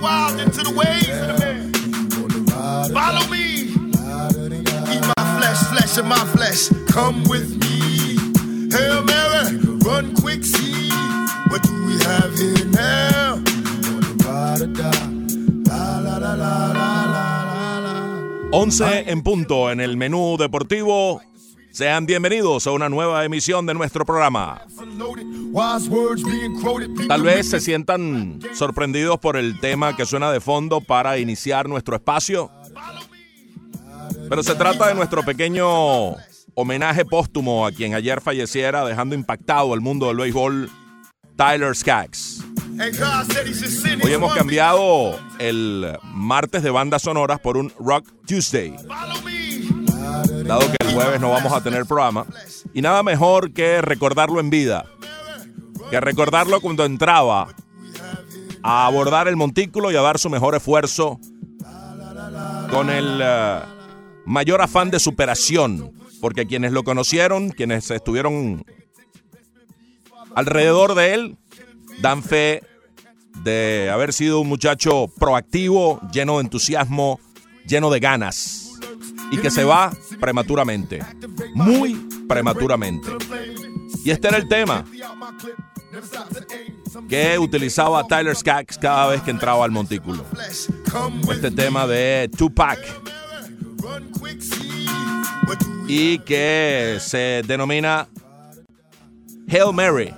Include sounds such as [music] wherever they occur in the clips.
wild. Follow me. Eat my flesh, flesh my flesh. Come with me. Hail Mary, run quick, see. What do we have here now? 11 en punto en el menú deportivo. Sean bienvenidos a una nueva emisión de nuestro programa. Tal vez se sientan sorprendidos por el tema que suena de fondo para iniciar nuestro espacio. Pero se trata de nuestro pequeño homenaje póstumo a quien ayer falleciera dejando impactado al mundo del béisbol, Tyler Skaggs. Hoy hemos cambiado el martes de bandas sonoras por un Rock Tuesday. Dado que el jueves no vamos a tener programa. Y nada mejor que recordarlo en vida, que recordarlo cuando entraba a abordar el montículo y a dar su mejor esfuerzo con el eh, mayor afán de superación, porque quienes lo conocieron, quienes estuvieron alrededor de él, dan fe de haber sido un muchacho proactivo, lleno de entusiasmo, lleno de ganas y que se va prematuramente, muy prematuramente. Y este era el tema que utilizaba Tyler Skaggs cada vez que entraba al montículo. Este tema de Tupac y que se denomina Hail Mary.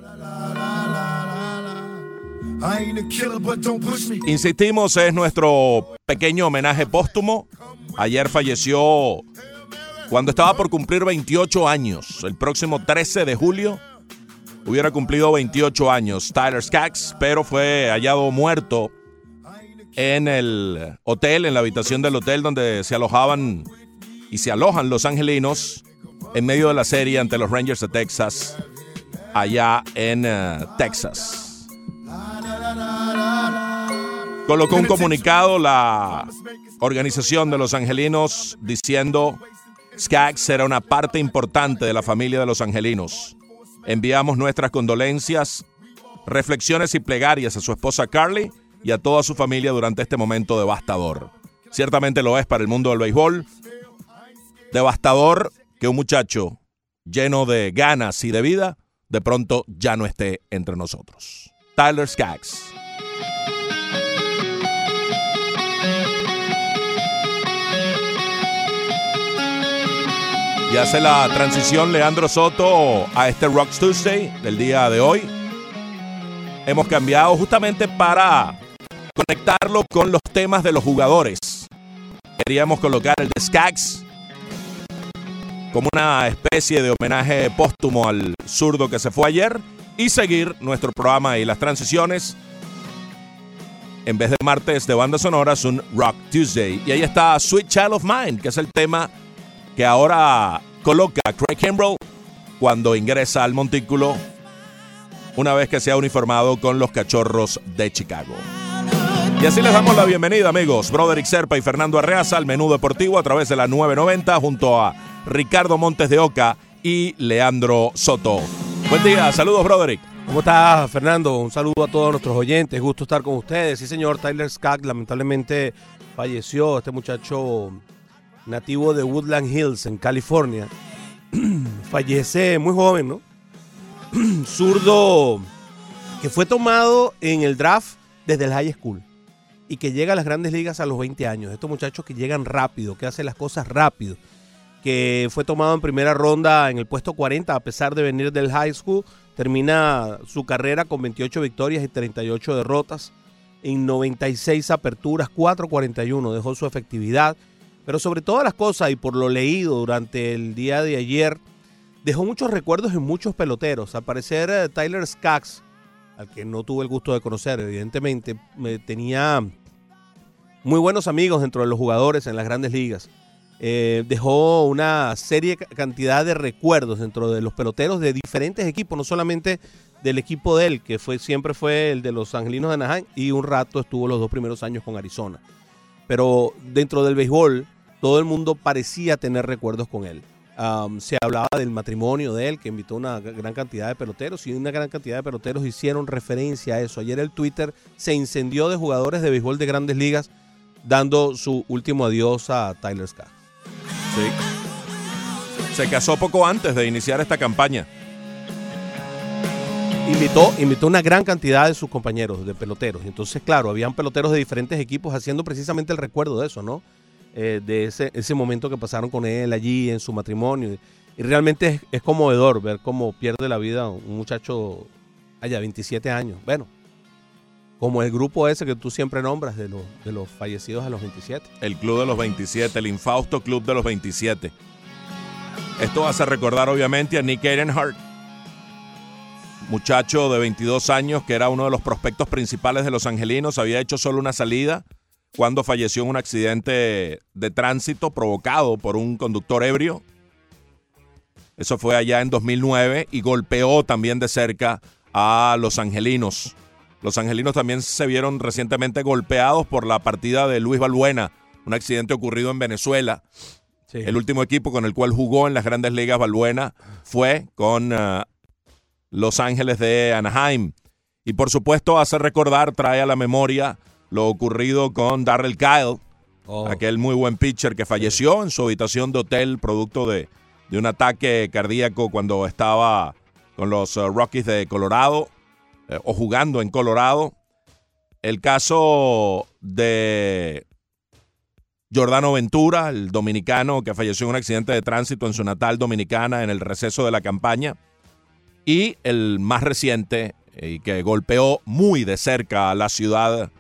Insistimos, es nuestro pequeño homenaje póstumo. Ayer falleció cuando estaba por cumplir 28 años. El próximo 13 de julio hubiera cumplido 28 años Tyler Skaggs, pero fue hallado muerto en el hotel, en la habitación del hotel donde se alojaban y se alojan los angelinos en medio de la serie ante los Rangers de Texas, allá en eh, Texas. Colocó un comunicado la organización de los angelinos diciendo Skaggs será una parte importante de la familia de los angelinos. Enviamos nuestras condolencias, reflexiones y plegarias a su esposa Carly y a toda su familia durante este momento devastador. Ciertamente lo es para el mundo del béisbol. Devastador que un muchacho lleno de ganas y de vida de pronto ya no esté entre nosotros. Tyler Skaggs. Y hace la transición Leandro Soto a este Rocks Tuesday del día de hoy. Hemos cambiado justamente para conectarlo con los temas de los jugadores. Queríamos colocar el de Skaggs como una especie de homenaje póstumo al zurdo que se fue ayer y seguir nuestro programa y las transiciones. En vez de martes de bandas sonoras, un Rock Tuesday. Y ahí está Sweet Child of Mine, que es el tema que ahora coloca Craig Kimbrell cuando ingresa al montículo una vez que se ha uniformado con los cachorros de Chicago. Y así les damos la bienvenida, amigos. Broderick Serpa y Fernando Arreaza al menú deportivo a través de la 990 junto a Ricardo Montes de Oca y Leandro Soto. Buen día, saludos, Broderick. ¿Cómo estás, Fernando? Un saludo a todos nuestros oyentes. Gusto estar con ustedes. Sí, señor, Tyler Skaggs lamentablemente falleció. Este muchacho nativo de Woodland Hills, en California. [clears throat] Fallece muy joven, ¿no? [clears throat] Zurdo que fue tomado en el draft desde el high school y que llega a las grandes ligas a los 20 años. Estos muchachos que llegan rápido, que hacen las cosas rápido, que fue tomado en primera ronda en el puesto 40 a pesar de venir del high school, termina su carrera con 28 victorias y 38 derrotas en 96 aperturas, 4.41 dejó su efectividad, pero sobre todas las cosas y por lo leído durante el día de ayer, dejó muchos recuerdos en muchos peloteros. Al parecer, eh, Tyler Skaggs, al que no tuve el gusto de conocer, evidentemente, me tenía muy buenos amigos dentro de los jugadores en las grandes ligas. Eh, dejó una serie ca- cantidad de recuerdos dentro de los peloteros de diferentes equipos, no solamente del equipo de él, que fue siempre fue el de los Angelinos de Anaheim y un rato estuvo los dos primeros años con Arizona. Pero dentro del béisbol, todo el mundo parecía tener recuerdos con él. se hablaba del matrimonio de él, que invitó una gran cantidad de peloteros y una gran cantidad de peloteros hicieron referencia a eso. Ayer el Twitter se incendió de jugadores de béisbol de grandes ligas dando su último adiós a Tyler Scott. Sí. Se casó poco antes de iniciar esta campaña. Invitó, invitó una gran cantidad de sus compañeros, de peloteros. Entonces, claro, habían peloteros de diferentes equipos haciendo precisamente el recuerdo de eso, ¿no? Eh, de ese, ese momento que pasaron con él allí en su matrimonio. Y realmente es, conmovedor ver cómo pierde la vida un muchacho allá, 27 años. Bueno, como el grupo ese que tú siempre nombras de, los de los fallecidos a los 27. El Club de los 27, el infausto Club de los 27. Esto hace recordar obviamente a Nick Ehrenhardt, muchacho de 22 años que era uno de los prospectos principales de los Angelinos, había hecho solo una salida cuando falleció en un accidente de tránsito provocado por un conductor ebrio. Eso fue allá en 2009 y golpeó también de cerca a los angelinos. Los angelinos también se vieron recientemente golpeados por la partida de Luis Balbuena, un accidente ocurrido en Venezuela. Sí. El último equipo con el cual jugó en las grandes ligas Balbuena fue con uh, Los Ángeles de Anaheim. Y por supuesto hace recordar, trae a la memoria lo ocurrido con Darrell Kyle, oh. aquel muy buen pitcher que falleció en su habitación de hotel producto de, de un ataque cardíaco cuando estaba con los uh, Rockies de Colorado eh, o jugando en Colorado. El caso de Jordano Ventura, el dominicano que falleció en un accidente de tránsito en su natal dominicana en el receso de la campaña. Y el más reciente y que golpeó muy de cerca a la ciudad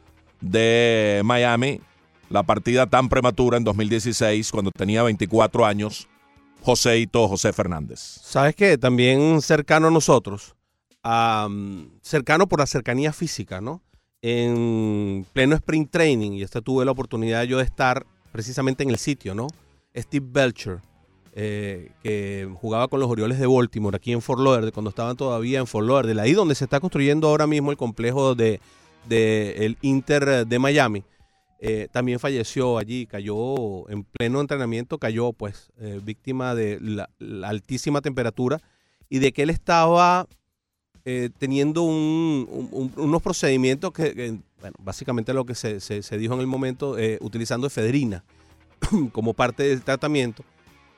de Miami, la partida tan prematura en 2016, cuando tenía 24 años, Joséito José Fernández. ¿Sabes qué? También cercano a nosotros, um, cercano por la cercanía física, ¿no? En pleno sprint training, y esta tuve la oportunidad yo de estar precisamente en el sitio, ¿no? Steve Belcher, eh, que jugaba con los Orioles de Baltimore aquí en Fort Lauderdale, cuando estaban todavía en Fort Lauderdale, ahí donde se está construyendo ahora mismo el complejo de del Inter de Miami. Eh, también falleció allí, cayó en pleno entrenamiento, cayó pues eh, víctima de la, altísima temperatura y de que él estaba teniendo un, un, unos procedimientos que, bueno, básicamente lo que se, se, se dijo en el momento, utilizando efedrina [coughs] como parte del tratamiento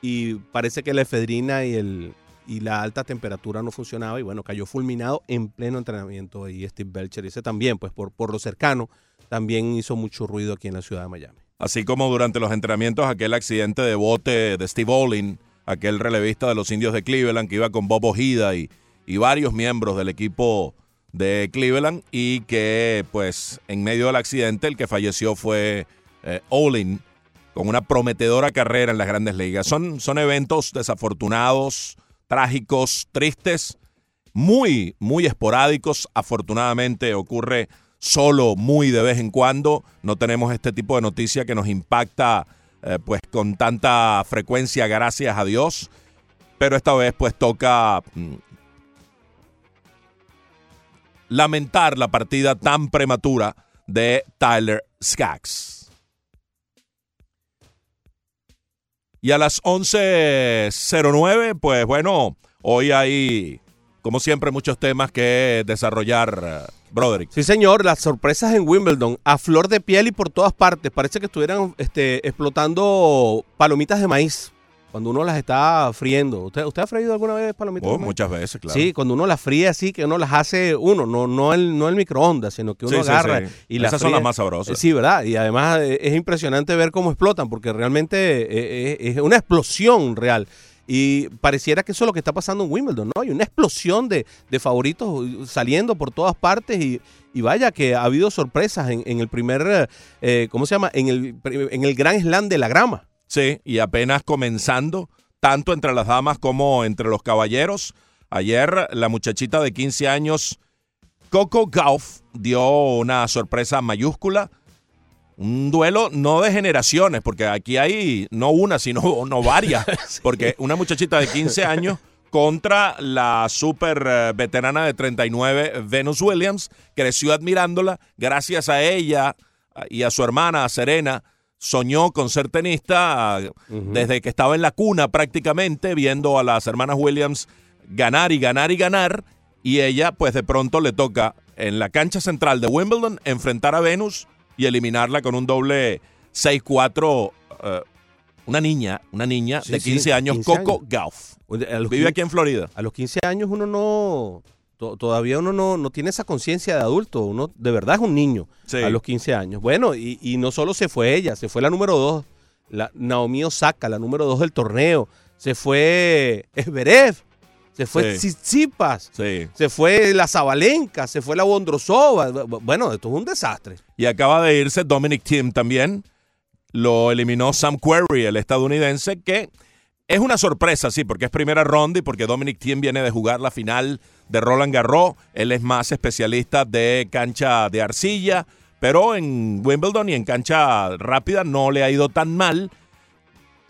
y parece que la efedrina y el, y la alta temperatura no funcionaba y bueno, cayó fulminado en pleno entrenamiento y Steve Belcher, ese también, pues por, por lo cercano, también hizo mucho ruido aquí en la ciudad de Miami. Así como durante los entrenamientos aquel accidente de bote de Steve Olin, aquel relevista de los indios de Cleveland que iba con Bob Ojeda y, y varios miembros del equipo de Cleveland y que pues en medio del accidente el que falleció fue eh, Olin con una prometedora carrera en las grandes ligas. Son, son eventos desafortunados, trágicos, tristes, muy, muy esporádicos. Afortunadamente ocurre solo muy de vez en cuando. No tenemos este tipo de noticia que nos impacta eh, pues con tanta frecuencia, gracias a Dios. Pero esta vez pues toca mm, lamentar la partida tan prematura de Tyler Skaggs. Y a las 11.09, pues bueno, hoy hay, como siempre, muchos temas que desarrollar, Broderick. Sí, señor, las sorpresas en Wimbledon, a flor de piel y por todas partes. Parece que estuvieran este, explotando palomitas de maíz cuando uno las está friendo. ¿Usted, usted ha freído alguna vez palomitas? Oh, muchas veces, claro. Sí, cuando uno las fríe así, que uno las hace uno, no, no, el, no el microondas, sino que uno sí, agarra sí, sí. y las Esas son las más sabrosas. Sí, ¿verdad? Y además eh, es impresionante ver cómo explotan, porque realmente eh, es una explosión real. Y pareciera que eso es lo que está pasando en Wimbledon, ¿no? Hay una explosión de, de favoritos saliendo por todas partes y, y, vaya que ha habido sorpresas en, en el primer, eh, ¿cómo se llama? En el, en el Gran Slam de la grama. Sí, y apenas comenzando, tanto entre las damas como entre los caballeros. Ayer la muchachita de 15 años, Coco Gauff, dio una sorpresa mayúscula. Un duelo no de generaciones, porque aquí hay no una, sino [laughs] no varias. [laughs] Porque una muchachita de 15 años contra la super veterana de 39, Venus Williams, creció admirándola. Gracias a ella y a su hermana, a Serena, soñó con ser tenista desde que estaba en la cuna prácticamente, viendo a las hermanas Williams ganar y ganar y ganar, y ella pues de pronto le toca en la cancha central de Wimbledon enfrentar a Venus y eliminarla con un doble 6-4. eh, una niña, una niña Sí, de sí, 15 años, 15 Coco años. Gauff. Vive aquí en Florida. A los 15 años uno no, todavía uno no, no tiene esa conciencia de adulto, uno de verdad es un niño Sí. a los 15 años. Bueno, y, y no solo se fue ella, se fue la número 2, la Naomi Osaka, la número 2 del torneo, se fue Esberev, se fue Sí. Tsitsipas, Sí. se fue la Zabalenka, se fue la Bondrosova. Bu- Bueno, esto es un desastre. Y acaba de irse Dominic Thiem también. Lo eliminó Sam Querrey, el estadounidense, que es una sorpresa, sí, porque es primera ronda y porque Dominic Thiem viene de jugar la final de Roland Garros. Él es más especialista de cancha de arcilla, pero en Wimbledon y en cancha rápida no le ha ido tan mal.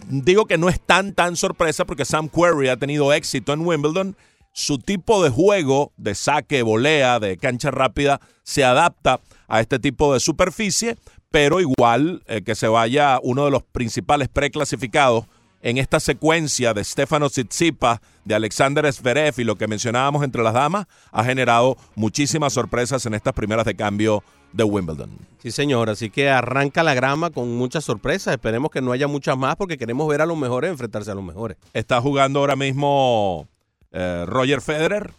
Digo que no es tan tan sorpresa porque Sam Querrey ha tenido éxito en Wimbledon. Su tipo de juego de saque, volea, de cancha rápida se adapta a este tipo de superficie, pero igual eh, que se vaya uno de los principales preclasificados en esta secuencia de Stefano Tsitsipas, de Alexander Zverev y lo que mencionábamos entre las damas, ha generado muchísimas sorpresas en estas primeras de cambio de Wimbledon. Sí, señor. Así que arranca la grama con muchas sorpresas. Esperemos que no haya muchas más porque queremos ver a los mejores enfrentarse a los mejores. Está jugando ahora mismo eh, Roger Federer.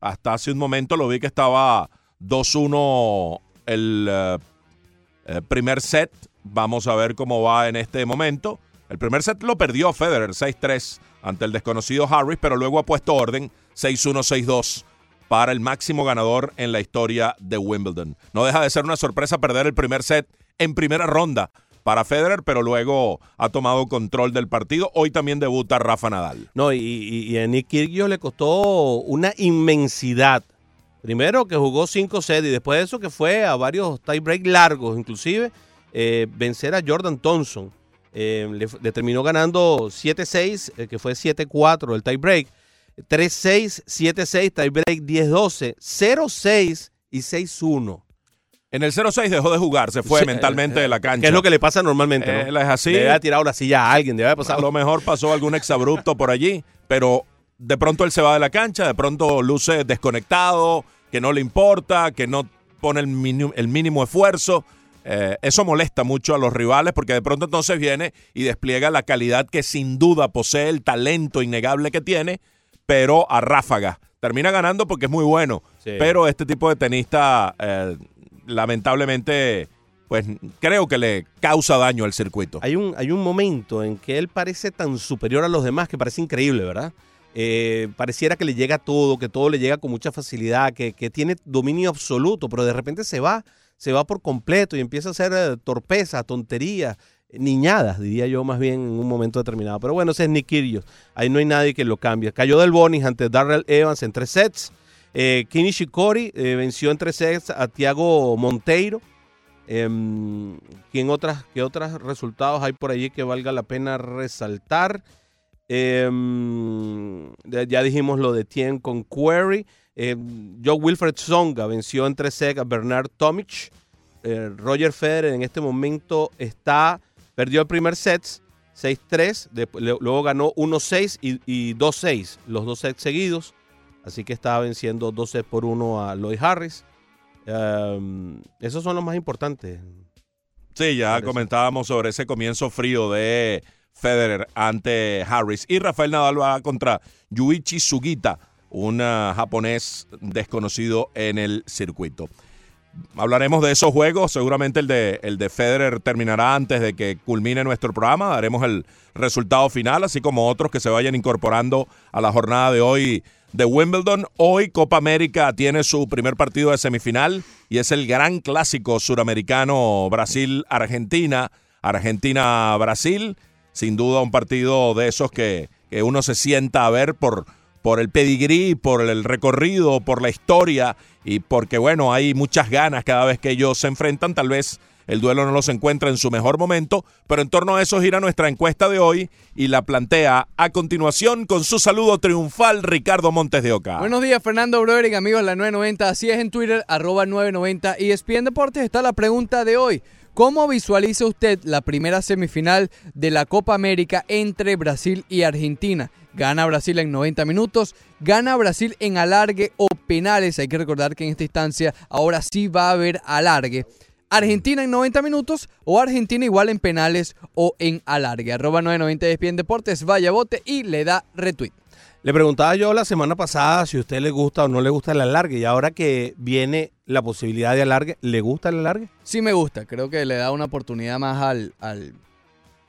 Hasta hace un momento lo vi que estaba 2-1 el eh, eh, primer set. Vamos a ver cómo va en este momento. El primer set lo perdió Federer 6-3 ante el desconocido Harris, pero luego ha puesto orden 6-1, 6-2 para el máximo ganador en la historia de Wimbledon. No deja de ser una sorpresa perder el primer set en primera ronda para Federer, pero luego ha tomado control del partido. Hoy también debuta Rafa Nadal. No, y, y- y a Nick Kyrgios le costó una inmensidad. Primero que jugó cinco sets y después de eso que fue a varios tiebreak largos, inclusive eh, vencer a Jordan Thompson. Eh, le, le terminó ganando 7-6, eh, que fue 7-4 el tiebreak. 3-6, 7-6, tiebreak 10-12, 0-6 y 6-1. En el 0-6 dejó de jugar, se fue Sí, mentalmente eh, de la cancha. Que es lo que le pasa normalmente, Él ¿no? es así. Le había tirado la silla a alguien, debe haber A pasado. lo mejor pasó algún exabrupto por allí, pero de pronto él se va de la cancha, de pronto luce desconectado, que no le importa, que no pone el mínimo, el mínimo esfuerzo. Eh, eso molesta mucho a los rivales porque de pronto entonces viene y despliega la calidad que sin duda posee, el talento innegable que tiene, pero a ráfaga. Termina ganando porque es muy bueno, Sí. pero este tipo de tenista eh, lamentablemente pues creo que le causa daño al circuito. Hay un, hay un momento en que él parece tan superior a los demás que parece increíble, ¿verdad? Eh, pareciera que le llega todo, que todo le llega con mucha facilidad, que, que tiene dominio absoluto, pero de repente se va, se va por completo y empieza a hacer eh, torpezas, tonterías, niñadas, diría yo más bien en un momento determinado. Pero bueno, ese es Nick. Ahí no hay nadie que lo cambie. Cayó del Bonis ante Darrell Evans en tres sets. Eh, Kini Shikori eh, venció en tres sets a Tiago Monteiro. Em, ¿quién ¿Qué otros resultados hay por allí que valga la pena resaltar? Em, ya dijimos lo de Tien con Query. Em, Joe Wilfred Songa venció en 3 sec a Bernard Tomic. Eh, Roger Federer en este momento está, perdió el primer set 6-3, después- le- luego ganó 1-6 y, y 2-6, los dos sets seguidos. Así que está venciendo 2 sets por 1 a Lloyd Harris. Em, esos son los más importantes. Sí, ya Parece. comentábamos sobre ese comienzo frío de Federer ante Harris. Y Rafael Nadal va contra Yuichi Sugita, un japonés desconocido en el circuito. Hablaremos de esos juegos, seguramente el de, el de Federer terminará antes de que culmine nuestro programa, daremos el resultado final, así como otros que se vayan incorporando a la jornada de hoy de Wimbledon. Hoy Copa América tiene su primer partido de semifinal y es el gran clásico suramericano Brasil-Argentina, Argentina-Brasil, sin duda un partido de esos que, que uno se sienta a ver por, por el pedigrí, por el recorrido, por la historia y porque, bueno, hay muchas ganas cada vez que ellos se enfrentan. Tal vez el duelo no los encuentra en su mejor momento, pero en torno a eso gira nuestra encuesta de hoy y la plantea a continuación con su saludo triunfal Ricardo Montes de Oca. Buenos días, Fernando Broderick, amigos de la 990. Así es en Twitter, arroba 990 y ESPN Deportes está la pregunta de hoy. ¿Cómo visualiza usted la primera semifinal de la Copa América entre Brasil y Argentina? Gana Brasil en 90 minutos, gana Brasil en alargue o penales. Hay que recordar que en esta instancia ahora sí va a haber alargue. Argentina en 90 minutos o Argentina igual en penales o en alargue. Arroba 990 despiden deportes, vaya bote y le da retweet. Le preguntaba yo la semana pasada si a usted le gusta o no le gusta el alargue y ahora que viene la posibilidad de alargue, ¿le gusta el alargue? Sí me gusta, creo que le da una oportunidad más al, al,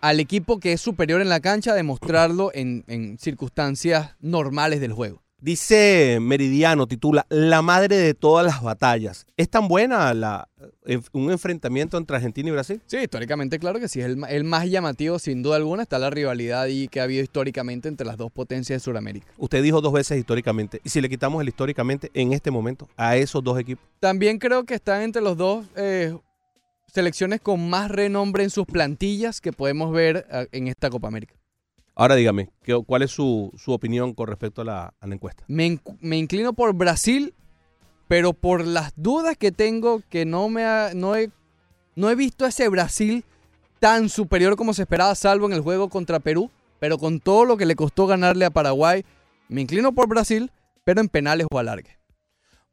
al equipo que es superior en la cancha de mostrarlo en, en circunstancias normales del juego. Dice Meridiano, titula La madre de todas las batallas. ¿Es tan buena la, eh, un enfrentamiento entre Argentina y Brasil? Sí, históricamente claro que sí, es el, el, más llamativo sin duda alguna. Está la rivalidad y que ha habido históricamente entre las dos potencias de Sudamérica. Usted dijo dos veces históricamente. ¿Y si le quitamos el históricamente en este momento a esos dos equipos? También creo que están entre los dos eh, selecciones con más renombre en sus plantillas que podemos ver uh, en esta Copa América. Ahora dígame, ¿cuál es su, su opinión con respecto a la, a la encuesta? Me, me, inclino por Brasil, pero por las dudas que tengo, que no, me ha, no, he, no he visto ese Brasil tan superior como se esperaba, salvo en el juego contra Perú, pero con todo lo que le costó ganarle a Paraguay, me inclino por Brasil, pero en penales o alargue.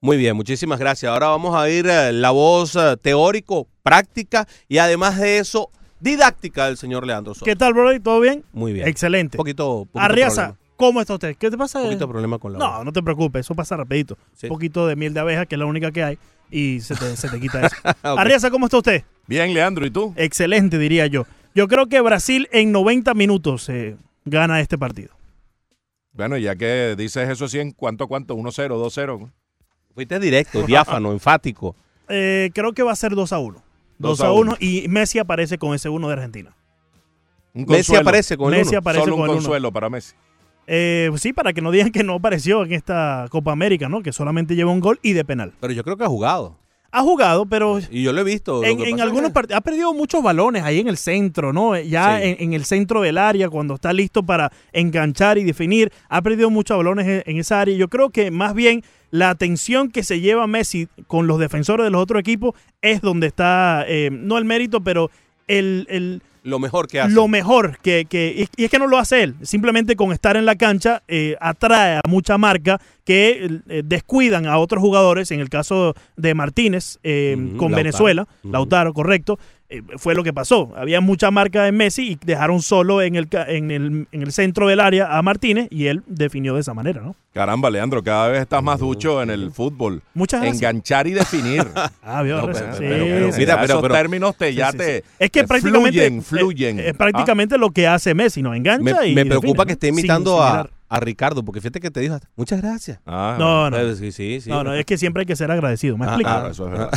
Muy bien, muchísimas gracias. Ahora vamos a oír eh, la voz eh, teórico, práctica y además de eso, didáctica del señor Leandro Soto. ¿Qué tal, bro? ¿Todo bien? Muy bien. Excelente. Un poquito, poquito Arriaza, problema. ¿cómo está usted? ¿Qué te pasa? Un poquito problema con la No, voz. no te preocupes, eso pasa rapidito. Sí. Un poquito de miel de abeja, que es la única que hay, y se te, se te quita eso. [laughs] Ok. Arriaza, ¿cómo está usted? Bien, Leandro, ¿y tú? Excelente, diría yo. Yo creo que Brasil en 90 minutos eh, gana este partido. Bueno, ya que dices eso así, ¿en cuánto, cuánto? ¿1-0, 2-0? Fuiste directo, diáfano, [laughs] enfático. Eh, creo que va a ser 2 a 1. 2 Dos a a 1 uno. y Messi aparece con ese 1 de Argentina. Un Messi aparece con el Messi uno. aparece Solo con un el 1. consuelo para Messi. Eh, sí, para que no digan que no apareció en esta Copa América, ¿no? Que solamente lleva un gol y de penal. Pero yo creo que ha jugado. Ha jugado, pero Y yo lo he visto. En, algunos partidos ha perdido muchos balones ahí en el centro, ¿no? Ya Sí. en, en el centro del área, cuando está listo para enganchar y definir, ha perdido muchos balones en, en esa área. Yo creo que más bien la atención que se lleva Messi con los defensores de los otros equipos es donde está, eh, no el mérito, pero el, el- Lo mejor que hace. lo mejor que, que- y es que no lo hace él simplemente con estar en la cancha eh, atrae a mucha marca que eh, descuidan a otros jugadores en el caso de Martínez eh, con Lautaro. Venezuela. Lautaro correcto eh, fue lo que pasó había mucha marca en Messi y dejaron solo en el, ca- en el en el centro del área a Martínez y él definió de esa manera no Caramba, Leandro, cada vez estás más ducho en el fútbol. muchas gracias Enganchar y definir. [laughs] ah vio No, pero- Sí, pero- pero- sí, mira, Ya pero- esos pero- términos te, ya sí, te es que te prácticamente fluyen, eh, fluyen. es prácticamente lo que hace Messi no me, engancha y me preocupa que esté imitando sin a. a Ricardo, porque fíjate que te dijo muchas gracias. Ah, no no Sí, sí, sí. No, no, es que siempre hay que ser agradecido. ¿Me Ah, explico? Claro, eso es verdad.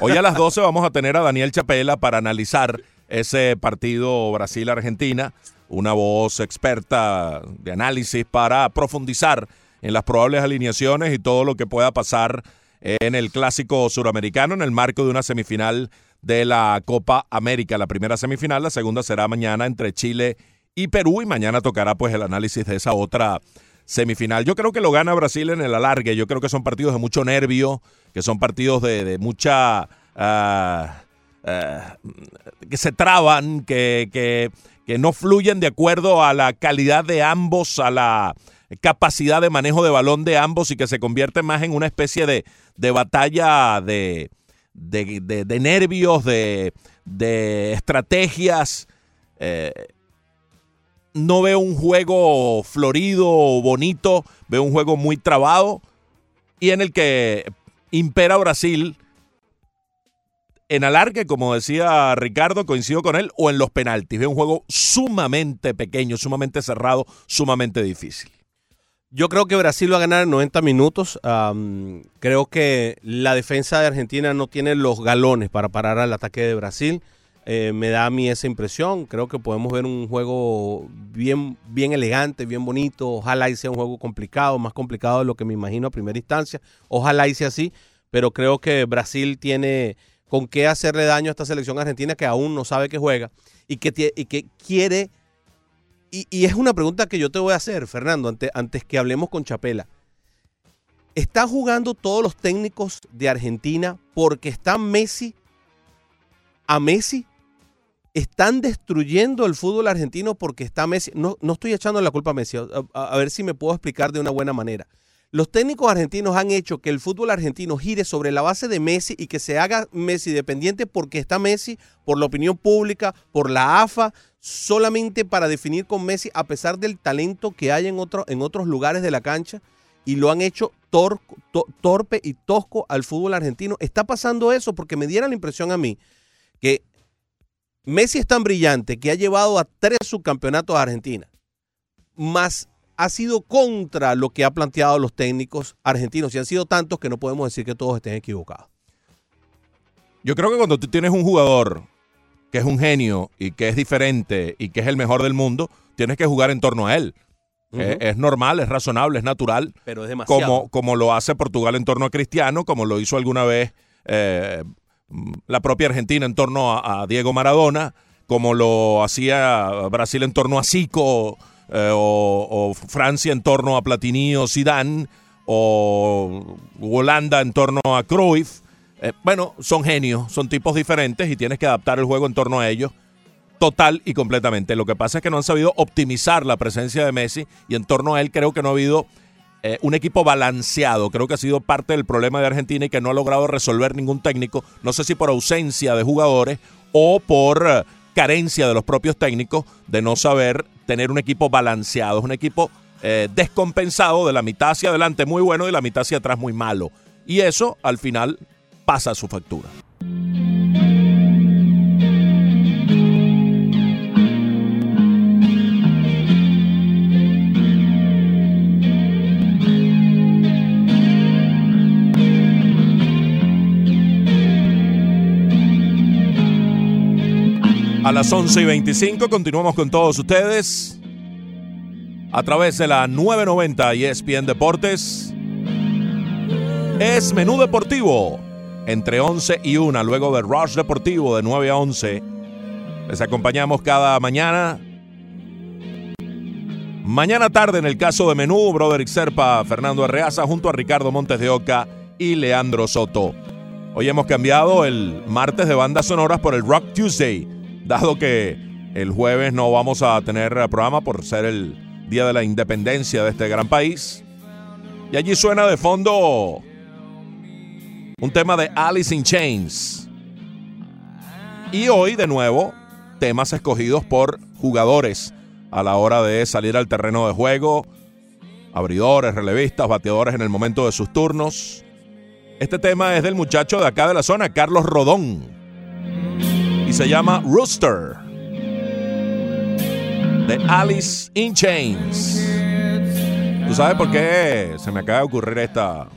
Hoy a las 12 vamos a tener a Daniel Chapela para analizar ese partido Brasil-Argentina, una voz experta de análisis para profundizar en las probables alineaciones y todo lo que pueda pasar en el clásico suramericano en el marco de una semifinal de la Copa América. La primera semifinal, la segunda será mañana entre Chile y Perú y mañana tocará pues el análisis de esa otra semifinal. Yo creo que lo gana Brasil en el alargue. Yo creo que son partidos de mucho nervio, que son partidos de, de mucha... ah, ah, que se traban, que, que, que no fluyen de acuerdo a la calidad de ambos, a la capacidad de manejo de balón de ambos y que se convierte más en una especie de, de batalla de, de, de- nervios, de, de estrategias. Eh, no veo un juego florido bonito, veo un juego muy trabado y en el que impera Brasil en alargue, como decía Ricardo, coincido con él, o en los penaltis. Veo un juego sumamente pequeño, sumamente cerrado, sumamente difícil. Yo creo que Brasil va a ganar en 90 minutos. Creo que la defensa de Argentina no tiene los galones para parar al ataque de Brasil. Eh, me da a mí esa impresión. Creo que podemos ver un juego bien, bien elegante, bien bonito. Ojalá y sea un juego complicado, más complicado de lo que me imagino a primera instancia. Ojalá y sea así. Pero creo que Brasil tiene con qué hacerle daño a esta selección argentina que aún no sabe que juega y que, y que quiere y, y es una pregunta que yo te voy a hacer, Fernando, ante- antes que hablemos con Chapela. ¿Están jugando todos los técnicos de Argentina porque está Messi a Messi están destruyendo el fútbol argentino porque está Messi. No, no estoy echando la culpa a Messi, a, ver si me puedo explicar de una buena manera. Los técnicos argentinos han hecho que el fútbol argentino gire sobre la base de Messi y que se haga Messi dependiente porque está Messi, por la opinión pública, por la AFA, solamente para definir con Messi a pesar del talento que hay en, en otros lugares de la cancha y lo han hecho tor- to- torpe y tosco al fútbol argentino. Está pasando eso porque me diera la impresión a mí que Messi es tan brillante que ha llevado a tres subcampeonatos a Argentina, más ha sido contra lo que ha planteado los técnicos argentinos y han sido tantos que no podemos decir que todos estén equivocados. Yo creo que cuando tú tienes un jugador que es un genio y que es diferente y que es el mejor del mundo, tienes que jugar en torno a él. Es normal, es razonable, es natural. Pero es demasiado. como, como lo hace Portugal en torno a Cristiano, como lo hizo alguna vez eh, la propia Argentina en torno a, Diego Maradona, como lo hacía Brasil en torno a Zico, eh, o, o Francia en torno a Platini o Zidane, o Holanda en torno a Cruyff. Eh, bueno, son genios, son tipos diferentes y tienes que adaptar el juego en torno a ellos total y completamente. Lo que pasa es que no han sabido optimizar la presencia de Messi y en torno a él creo que no ha habido eh, un equipo balanceado. Creo que ha sido parte del problema de Argentina y que no ha logrado resolver ningún técnico. No sé si por ausencia de jugadores o por eh, carencia de los propios técnicos de no saber tener un equipo balanceado. Es un equipo eh, descompensado de la mitad hacia adelante muy bueno y de la mitad hacia atrás muy malo. Y eso al final pasa su factura. A las 11 y 25 continuamos con todos ustedes a través de la 990 y ESPN Deportes. Es menú deportivo entre 11 y 1, luego de Rush Deportivo de 9 a 11. Les acompañamos cada mañana. Mañana tarde en el caso de menú, Broderick Serpa, Fernando Arreaza junto a Ricardo Montes de Oca y Leandro Soto. Hoy hemos cambiado el martes de bandas sonoras por el Rock Tuesday, dado que el jueves no vamos a tener programa por ser el Día de la Independencia de este gran país. Y allí suena de fondo un tema de Alice in Chains. Y hoy, de nuevo, temas escogidos por jugadores a la hora de salir al terreno de juego, abridores, relevistas, bateadores en el momento de sus turnos. Este tema es del muchacho de acá de la zona, Carlos Rodón. Se llama Rooster. De Alice in Chains. ¿Tú sabes por qué se me acaba de ocurrir esta,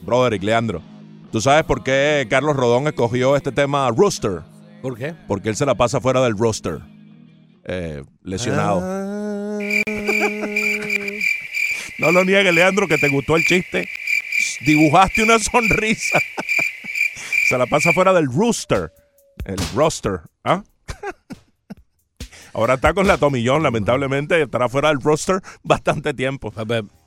Broderick Leandro? ¿Tú sabes por qué Carlos Rodón escogió este tema Rooster? ¿Por qué? Porque él se la pasa fuera del roster. eh, lesionado. Ah. No lo niegue, Leandro, que te gustó el chiste. Dibujaste una sonrisa. Se la pasa fuera del rooster. El roster. ¿ah? Ahora está con la Tomillón, lamentablemente. Estará fuera del roster bastante tiempo.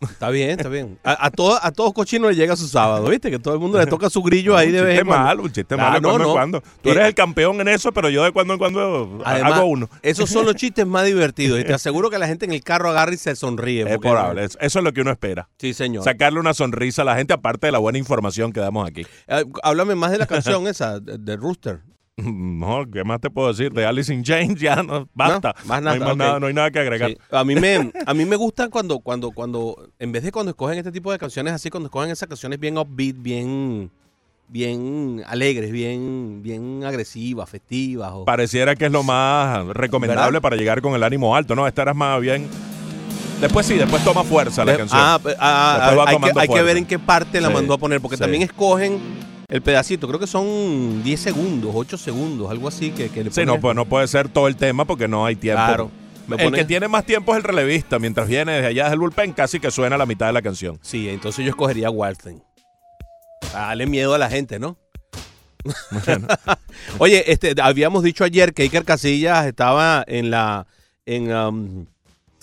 Está bien, está bien. A, a, todo- a todos cochinos le llega su sábado, ¿viste? Que todo el mundo le toca su grillo ahí de vez en cuando. malo, un chiste Ah, malo de no, cuando en no. cuando. Tú Eh, eres el campeón en eso, pero yo de cuando en cuando Además, hago uno. esos son los chistes más divertidos. Y te aseguro que la gente en el carro agarra y se sonríe. Es probable. Eso eso es lo que uno espera. Sí, señor. Sacarle una sonrisa a la gente, aparte de la buena información que damos aquí. Eh, háblame más de la canción esa, de, de Rooster. [laughs] No, ¿qué más te puedo decir? De Alice in Chains ya no, basta. No, más No hay, nada, más nada, no hay nada que agregar. Sí. A mí me a mí me gusta cuando cuando cuando en vez de cuando escogen este tipo de canciones así cuando escogen esas canciones bien upbeat, bien bien alegres, bien bien agresivas, festivas o Pareciera que es lo más recomendable ¿Verdad? para llegar con el ánimo alto, ¿no? Esta era más bien... Después sí, después toma fuerza la De- canción. ah, ah, hay, que, hay ver en qué parte la Sí, mandó a poner, porque sí. también escogen el pedacito, creo que son 10 segundos, 8 segundos, algo así que, que le sí, no, pues no puede ser todo el tema porque no hay tiempo. Claro. Me El pone- que tiene más tiempo es el relevista. Mientras viene desde allá del bullpen, casi que suena la mitad de la canción. Sí, entonces yo escogería Thing. Dale miedo a la gente, ¿no? [laughs] Oye, este, habíamos dicho ayer que Iker Casillas estaba en la en, um,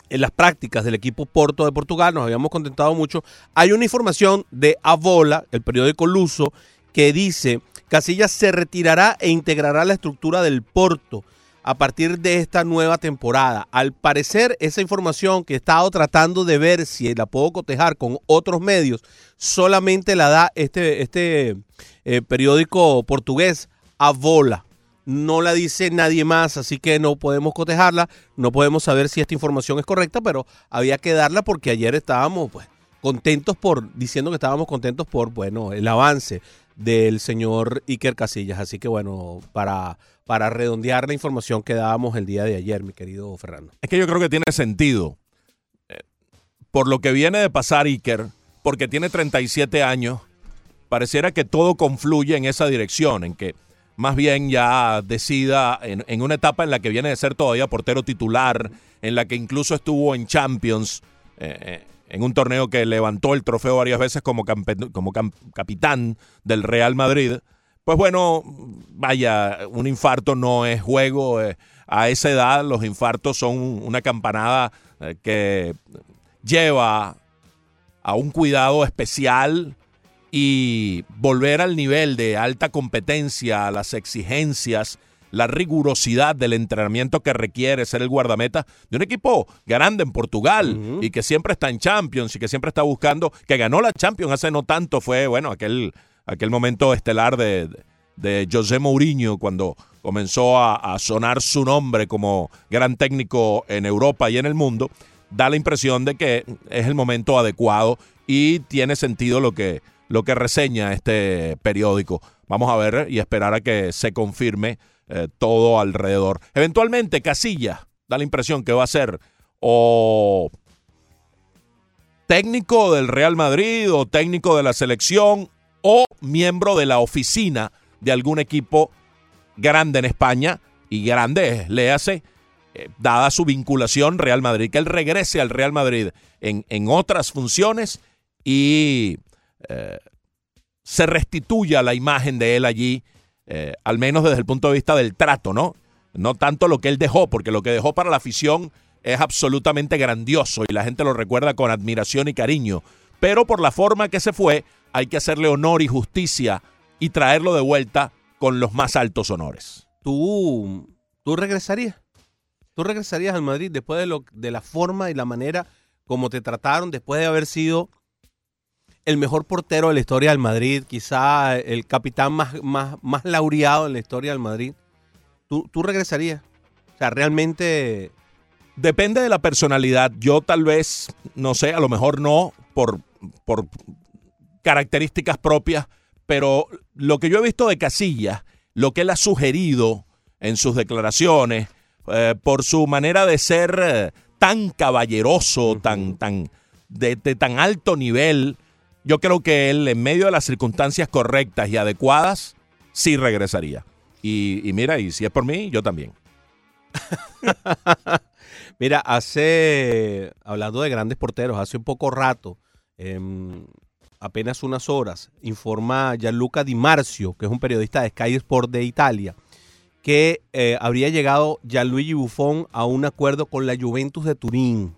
en las prácticas del equipo Porto de Portugal, nos habíamos contentado mucho. Hay una información de Avola, el periódico luso, que dice Casillas se retirará e integrará la estructura del Porto. a partir de esta nueva temporada. Al parecer, esa información que he estado tratando de ver si la puedo cotejar con otros medios, solamente la da este, este eh, periódico portugués, A Bola. No la dice nadie más, así que no podemos cotejarla, no podemos saber si esta información es correcta, pero había que darla porque ayer estábamos pues, contentos por, diciendo que estábamos contentos por, bueno, el avance del señor Iker Casillas. Así que bueno, para, para redondear la información que dábamos el día de ayer, mi querido Fernando. Es que yo creo que tiene sentido. Eh, Por lo que viene de pasar Iker, porque tiene 37 años, pareciera que todo confluye en esa dirección, en que más bien ya decida en, en una etapa en la que viene de ser todavía portero titular, en la que incluso estuvo en Champions, eh, eh, en un torneo que levantó el trofeo varias veces como, capitán del Real Madrid. Pues bueno, vaya, un infarto no es juego. eh, a esa edad los infartos son una campanada eh, que lleva a un cuidado especial y volver al nivel de alta competencia, a las exigencias, la rigurosidad del entrenamiento que requiere ser el guardameta de un equipo grande en Portugal y que siempre está en Champions y que siempre está buscando, que ganó la Champions hace no tanto, fue, bueno, aquel, aquel momento estelar de, de José Mourinho cuando comenzó a, a sonar su nombre como gran técnico en Europa y en el mundo, da la impresión de que es el momento adecuado y tiene sentido lo que, lo que reseña este periódico. Vamos a ver y esperar a que se confirme eh, todo alrededor. Eventualmente, Casilla da la impresión que va a ser o técnico del Real Madrid o técnico de la selección o miembro de la oficina de algún equipo grande en España y grande, léase, eh, dada su vinculación Real Madrid, que él regrese al Real Madrid en, en otras funciones y eh, se restituya la imagen de él allí, eh, al menos desde el punto de vista del trato, ¿no? No tanto lo que él dejó, porque lo que dejó para la afición es absolutamente grandioso y la gente lo recuerda con admiración y cariño. Pero por la forma que se fue, hay que hacerle honor y justicia y traerlo de vuelta con los más altos honores. ¿Tú, tú regresarías? ¿Tú regresarías al Madrid después de, lo, de la forma y la manera como te trataron, después de haber sido el mejor portero de la historia del Madrid, quizá el capitán más, más, más laureado en la historia del Madrid? ¿Tú, tú regresarías? O sea, realmente... Depende de la personalidad. Yo tal vez, no sé, a lo mejor no por, por características propias, pero lo que yo he visto de Casillas, lo que él ha sugerido en sus declaraciones, eh, por su manera de ser eh, tan caballeroso, tan, tan, de, de tan alto nivel, yo creo que él, en medio de las circunstancias correctas y adecuadas, sí regresaría. Y, y mira, y si es por mí, yo también. [laughs] Mira, hace, hablando de grandes porteros, hace un poco rato, em, apenas unas horas, informa Gianluca Di Marzio, que es un periodista de Sky Sport de Italia, que eh, habría llegado Gianluigi Buffon a un acuerdo con la Juventus de Turín.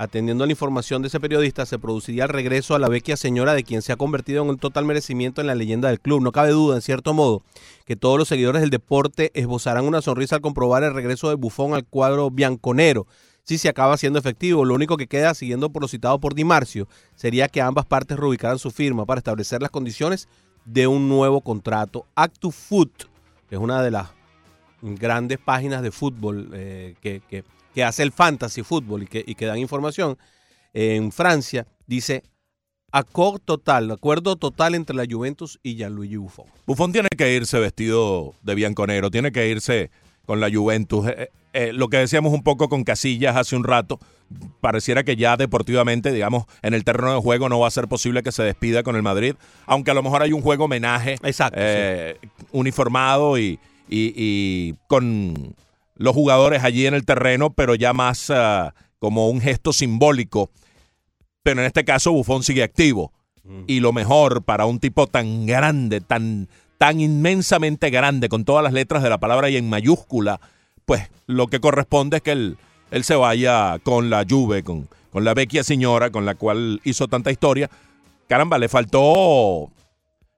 Atendiendo a la información de ese periodista, se produciría el regreso a la vecchia señora de quien se ha convertido en un total merecimiento en la leyenda del club. No cabe duda, en cierto modo, que todos los seguidores del deporte esbozarán una sonrisa al comprobar el regreso de Buffon al cuadro bianconero. Si se acaba siendo efectivo, lo único que queda, siguiendo por lo citado por Di Marcio, sería que ambas partes reubicaran su firma para establecer las condiciones de un nuevo contrato. ActuFoot, que es una de las grandes páginas de fútbol eh, que- que hace el fantasy fútbol y que, y que dan información, en Francia, dice acuerdo total, acuerdo total entre la Juventus y Gianluigi Buffon. Buffon tiene que irse vestido de bianconero, tiene que irse con la Juventus. Eh, eh, lo que decíamos un poco con Casillas hace un rato, pareciera que ya deportivamente, digamos, en el terreno de juego no va a ser posible que se despida con el Madrid, aunque a lo mejor hay un juego homenaje Exacto, eh, uniformado y, y- y con los jugadores allí en el terreno, pero ya más ah, como un gesto simbólico. Pero en este caso Buffon sigue activo. Y lo mejor para un tipo tan grande, tan, tan inmensamente grande, con todas las letras de la palabra y en mayúscula, pues lo que corresponde es que él, él se vaya con la Juve, con, con la vecchia señora con la cual hizo tanta historia. Caramba, le faltó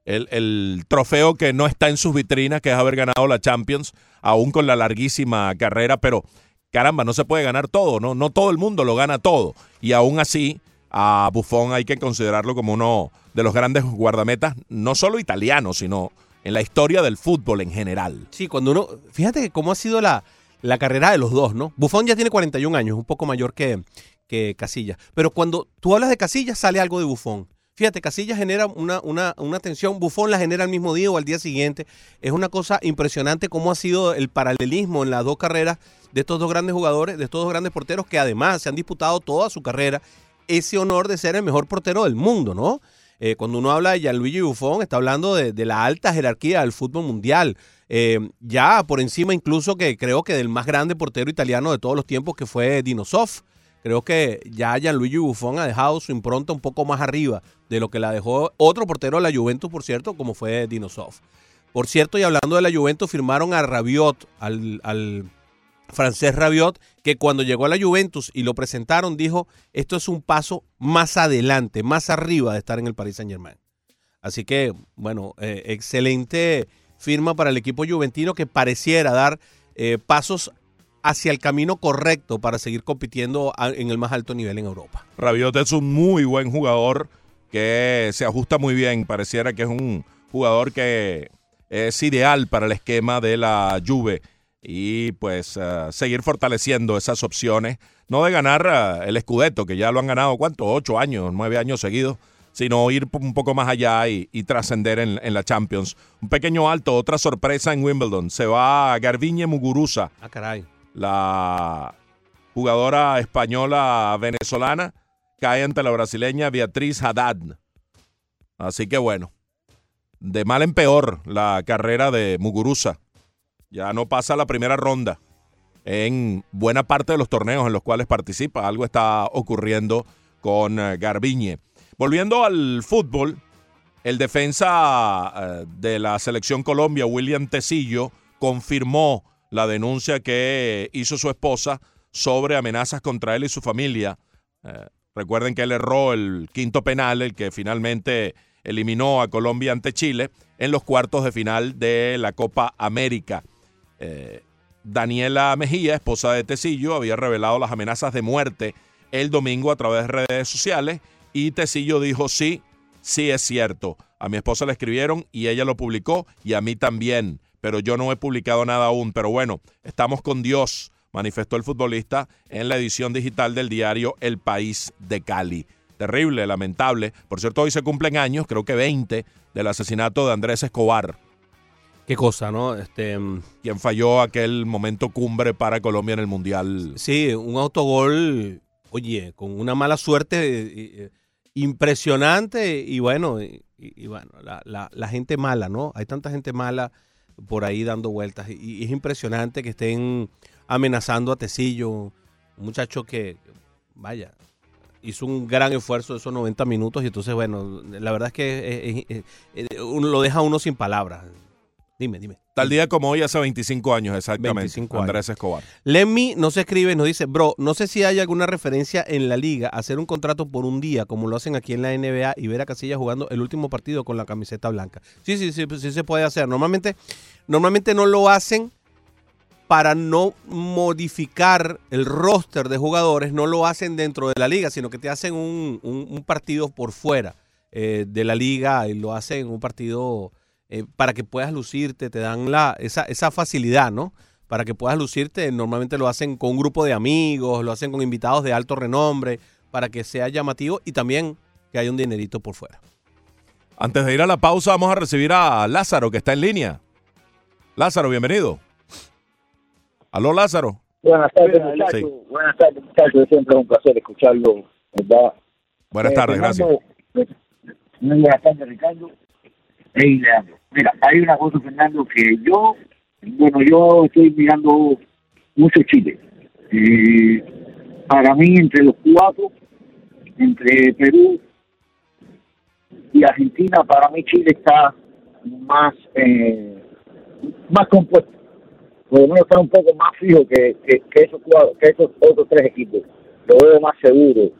el, el trofeo que no está en sus vitrinas, que es haber ganado la Champions, aún con la larguísima carrera, pero caramba, no se puede ganar todo, ¿no? No todo el mundo lo gana todo. Y aún así, a Buffon hay que considerarlo como uno de los grandes guardametas, no solo italianos, sino en la historia del fútbol en general. Sí, cuando uno. Fíjate cómo ha sido la, la carrera de los dos, ¿no? Buffon ya tiene 41 años, un poco mayor que, que Casillas. Pero cuando tú hablas de Casillas, sale algo de Buffon. Fíjate, Casillas genera una, una, una tensión, Buffon la genera el mismo día o al día siguiente. Es una cosa impresionante cómo ha sido el paralelismo en las dos carreras de estos dos grandes jugadores, de estos dos grandes porteros que además se han disputado toda su carrera ese honor de ser el mejor portero del mundo, ¿no? Eh, cuando uno habla de Gianluigi Buffon, está hablando de, de la alta jerarquía del fútbol mundial. Eh, ya por encima incluso que creo que del más grande portero italiano de todos los tiempos que fue Dinosov. Creo que ya Gianluigi Buffon ha dejado su impronta un poco más arriba de lo que la dejó otro portero de la Juventus, por cierto, como fue Dinosov. Por cierto, y hablando de la Juventus, firmaron a Rabiot, al, francés Rabiot, que cuando llegó a la Juventus y lo presentaron, dijo, esto es un paso más adelante, más arriba de estar en el Paris Saint Germain. Así que, bueno, eh, excelente firma para el equipo juventino que pareciera dar eh, pasos hacia el camino correcto para seguir compitiendo en el más alto nivel en Europa. Rabiot es un muy buen jugador que se ajusta muy bien. Pareciera que es un jugador que es ideal para el esquema de la Juve y pues eh, seguir fortaleciendo esas opciones. No de ganar eh, el Scudetto, que ya lo han ganado, ¿cuánto? Ocho años, nueve años seguidos, sino ir un poco más allá y, y trascender en, en la Champions. Un pequeño alto, otra sorpresa en Wimbledon. Se va Garbiñe Muguruza Ah, caray. La jugadora española venezolana cae ante la brasileña Beatriz Haddad. Así que bueno, de mal en peor la carrera de Muguruza. Ya no pasa la primera ronda en buena parte de los torneos en los cuales participa. Algo está ocurriendo con eh, Garbiñe. Volviendo al fútbol, el defensa eh, de la selección Colombia, William Tecillo, confirmó la denuncia que hizo su esposa sobre amenazas contra él y su familia. Eh, recuerden que él erró el quinto penal, el que finalmente eliminó a Colombia ante Chile en los cuartos de final de la Copa América. Eh, Daniela Mejía, esposa de Tecillo, había revelado las amenazas de muerte el domingo a través de redes sociales y Tecillo dijo sí, sí es cierto. A mi esposa le escribieron y ella lo publicó y a mí también, pero yo no he publicado nada aún. Pero bueno, estamos con Dios, manifestó el futbolista en la edición digital del diario El País de Cali. Terrible, lamentable. Por cierto, hoy se cumplen años, creo que 20, del asesinato de Andrés Escobar, Qué cosa, ¿no? Este, mm, quien falló aquel momento cumbre para Colombia en el Mundial. sí, un autogol, oye, con una mala suerte eh, eh, impresionante y bueno, y, bueno, la, la- la gente mala, ¿no? Hay tanta gente mala por ahí dando vueltas y, es impresionante que estén amenazando a Tecillo, un muchacho que, vaya, hizo un gran esfuerzo esos 90 minutos y entonces, bueno, la verdad es que uno lo deja uno sin palabras. Dime, dime. Tal día como hoy, hace 25 años exactamente, 25 años. Andrés Escobar. Lemmy nos escribe, nos dice, bro, no sé si hay alguna referencia en la liga a hacer un contrato por un día, como lo hacen aquí en la NBA, y ver a Casillas jugando el último partido con la camiseta blanca. Sí, sí, sí, sí se puede hacer. Normalmente, normalmente no lo hacen para no modificar el roster de jugadores, no lo hacen dentro de la liga, sino que te hacen un, un- un partido por fuera eh, de la liga y lo hacen un partido eh, para que puedas lucirte, te dan la, esa, esa facilidad, ¿no? Para que puedas lucirte, normalmente lo hacen con un grupo de amigos, lo hacen con invitados de alto renombre, para que sea llamativo y también que haya un dinerito por fuera. Antes de ir a la pausa, vamos a recibir a Lázaro, que está en línea. Lázaro, bienvenido. Aló, Lázaro. Buenas tardes, muchachos. Sí. Buenas tardes, muchachos. Siempre es un placer escucharlo, ¿verdad? Buenas Eh, tardes, gracias. Fernando, Muy buenas tardes, Ricardo. Hey, Leandro. Mira, hay una cosa, Fernando, que yo, bueno, yo estoy mirando mucho Chile. Y para mí, entre los cuatro, entre Perú y Argentina, para mí Chile está más, eh, más compuesto. por lo menos está un poco más fijo que, que, esos cuatro, que esos otros tres equipos. Lo veo más seguro.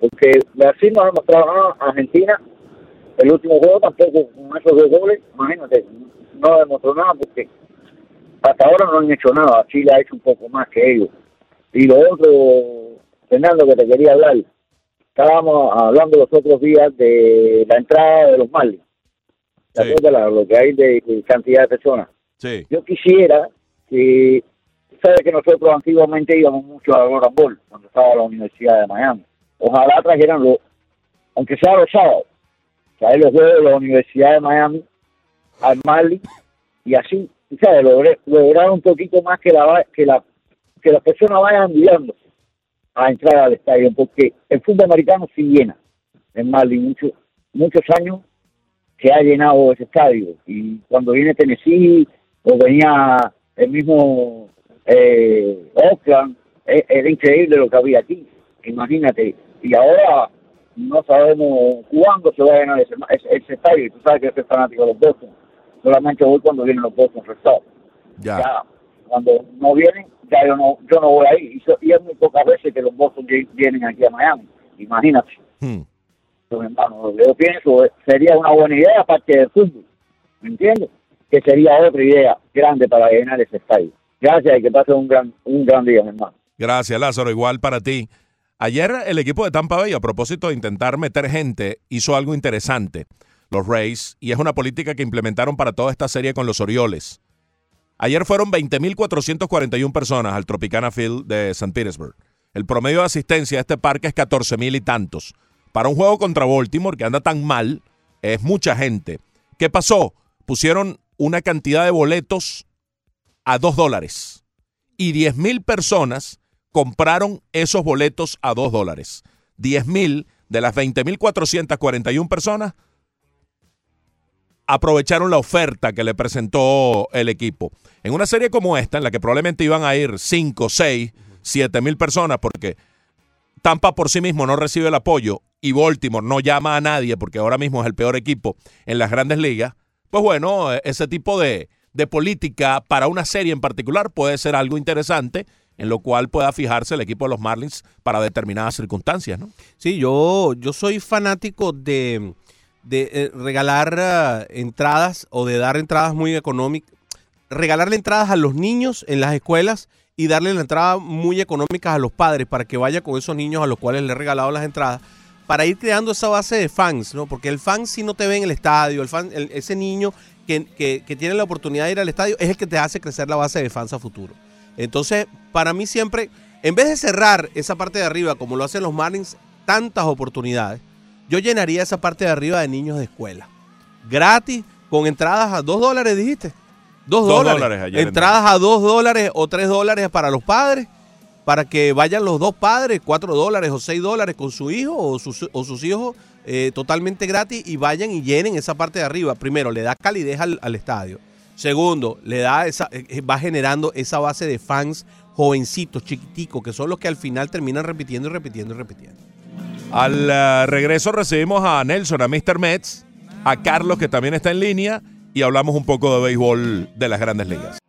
Porque Brasil nos ha demostrado, ah, Argentina el último juego tampoco con esos dos goles, imagínate, no demostró nada porque hasta ahora no han hecho nada. Chile ha hecho un poco más que ellos. Y lo otro, Fernando, que te quería hablar, estábamos hablando los otros días de la entrada de los. ¿Te Sí. la- lo que hay de, de cantidad de personas? Sí. Yo quisiera que, sabes que nosotros antiguamente íbamos mucho a Roland Ball cuando estaba en la Universidad de Miami. Ojalá trajeran los, aunque sea los sábados, traer los juegos de la Universidad de Miami al Marlin y así, ¿sabes? Lograr, lograr un poquito más que la que la que las personas vayan guiando a entrar al estadio, porque el fútbol americano sí llena en Marlin muchos muchos años se ha llenado ese estadio y cuando viene Tennessee o venía el mismo eh, Oakland era increíble lo que había aquí imagínate y ahora no sabemos cuándo se va a llenar ese, ese, ese estadio y tú sabes que yo soy fanático de los Boston solamente voy cuando vienen los Boston Sox Ya. ya cuando no vienen ya yo no yo no voy ahí y, so- y es muy pocas veces que los Boston vienen aquí a Miami imagínate Hmm. pues, hermano, yo pienso es- sería una buena idea aparte del fútbol, ¿me entiendes? Que sería otra idea grande para llenar ese estadio. Gracias y que pase un gran, un gran día, mi hermano. Gracias, Lázaro. Igual para ti. Ayer el equipo de Tampa Bay, a propósito de intentar meter gente, hizo algo interesante. Los Rays, y es una política que implementaron para toda esta serie con los Orioles. Ayer fueron 20.441 personas al Tropicana Field de St. Petersburg. El promedio de asistencia a este parque es 14.000 y tantos. Para un juego contra Baltimore que anda tan mal, es mucha gente. ¿Qué pasó? Pusieron una cantidad de boletos a 2 dólares y 10 mil personas compraron esos boletos a 2 dólares. 10 mil de las 20.441 personas aprovecharon la oferta que le presentó el equipo. En una serie como esta, en la que probablemente iban a ir 5, 6, 7 mil personas, porque Tampa por sí mismo no recibe el apoyo y Baltimore no llama a nadie porque ahora mismo es el peor equipo en las grandes ligas, pues bueno, ese tipo de, de política para una serie en particular puede ser algo interesante en lo cual pueda fijarse el equipo de los Marlins para determinadas circunstancias, ¿no? Sí, yo, yo soy fanático de, de eh, regalar eh, entradas o de dar entradas muy económicas. Regalarle entradas a los niños en las escuelas y darle la entrada muy económicas a los padres para que vaya con esos niños a los cuales le he regalado las entradas para ir creando esa base de fans, ¿no? Porque el fan si no te ve en el estadio, el fan, el- ese niño que- que tiene la oportunidad de ir al estadio es el que te hace crecer la base de fans a futuro. Entonces, para mí siempre, en vez de cerrar esa parte de arriba como lo hacen los Marlins, tantas oportunidades, yo llenaría esa parte de arriba de niños de escuela. Gratis, con entradas a dos dólares, dijiste. Dos, Dos dólares. dólares ayer entradas a dos dólares o tres dólares para los padres, para que vayan los dos padres, cuatro dólares o seis dólares con su hijo o sus, o sus hijos eh, totalmente gratis y vayan y llenen esa parte de arriba. Primero, le da calidez al, al estadio. Segundo, le da esa, eh, va generando esa base de fans jovencitos, chiquiticos, que son los que al final terminan repitiendo y repitiendo y repitiendo. Al eh, regreso recibimos a Nelson, a Mr. Mets, a Carlos que también está en línea y hablamos un poco de béisbol de las grandes ligas.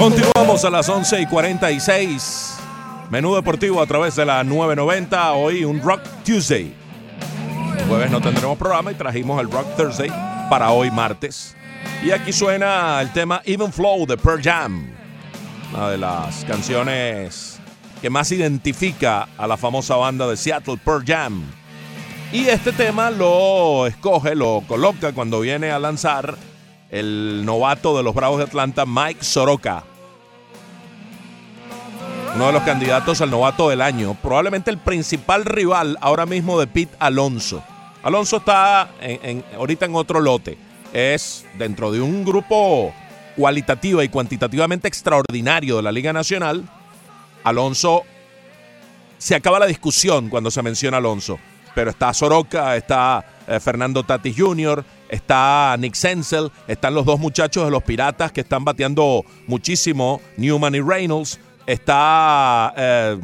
Continuamos a las 11 y 46. Menú deportivo a través de la 990. Hoy un Rock Tuesday. El jueves no tendremos programa y trajimos el Rock Thursday para hoy martes. Y aquí suena el tema Even Flow de Pearl Jam. Una de las canciones que más identifica a la famosa banda de Seattle, Pearl Jam. Y este tema lo escoge, lo coloca cuando viene a lanzar el novato de los Bravos de Atlanta, Mike Soroka. Uno de los candidatos al novato del año. Probablemente el principal rival ahora mismo de Pete Alonso. Alonso está en- ahorita en otro lote. Es dentro de un grupo cualitativa y cuantitativamente extraordinario de la Liga Nacional. Alonso, se acaba la discusión cuando se menciona Alonso. pero está Soroka, está eh, Fernando Tatis Jr., está Nick Senzel, están los dos muchachos de los Piratas que están bateando muchísimo, Newman y Reynolds, está eh,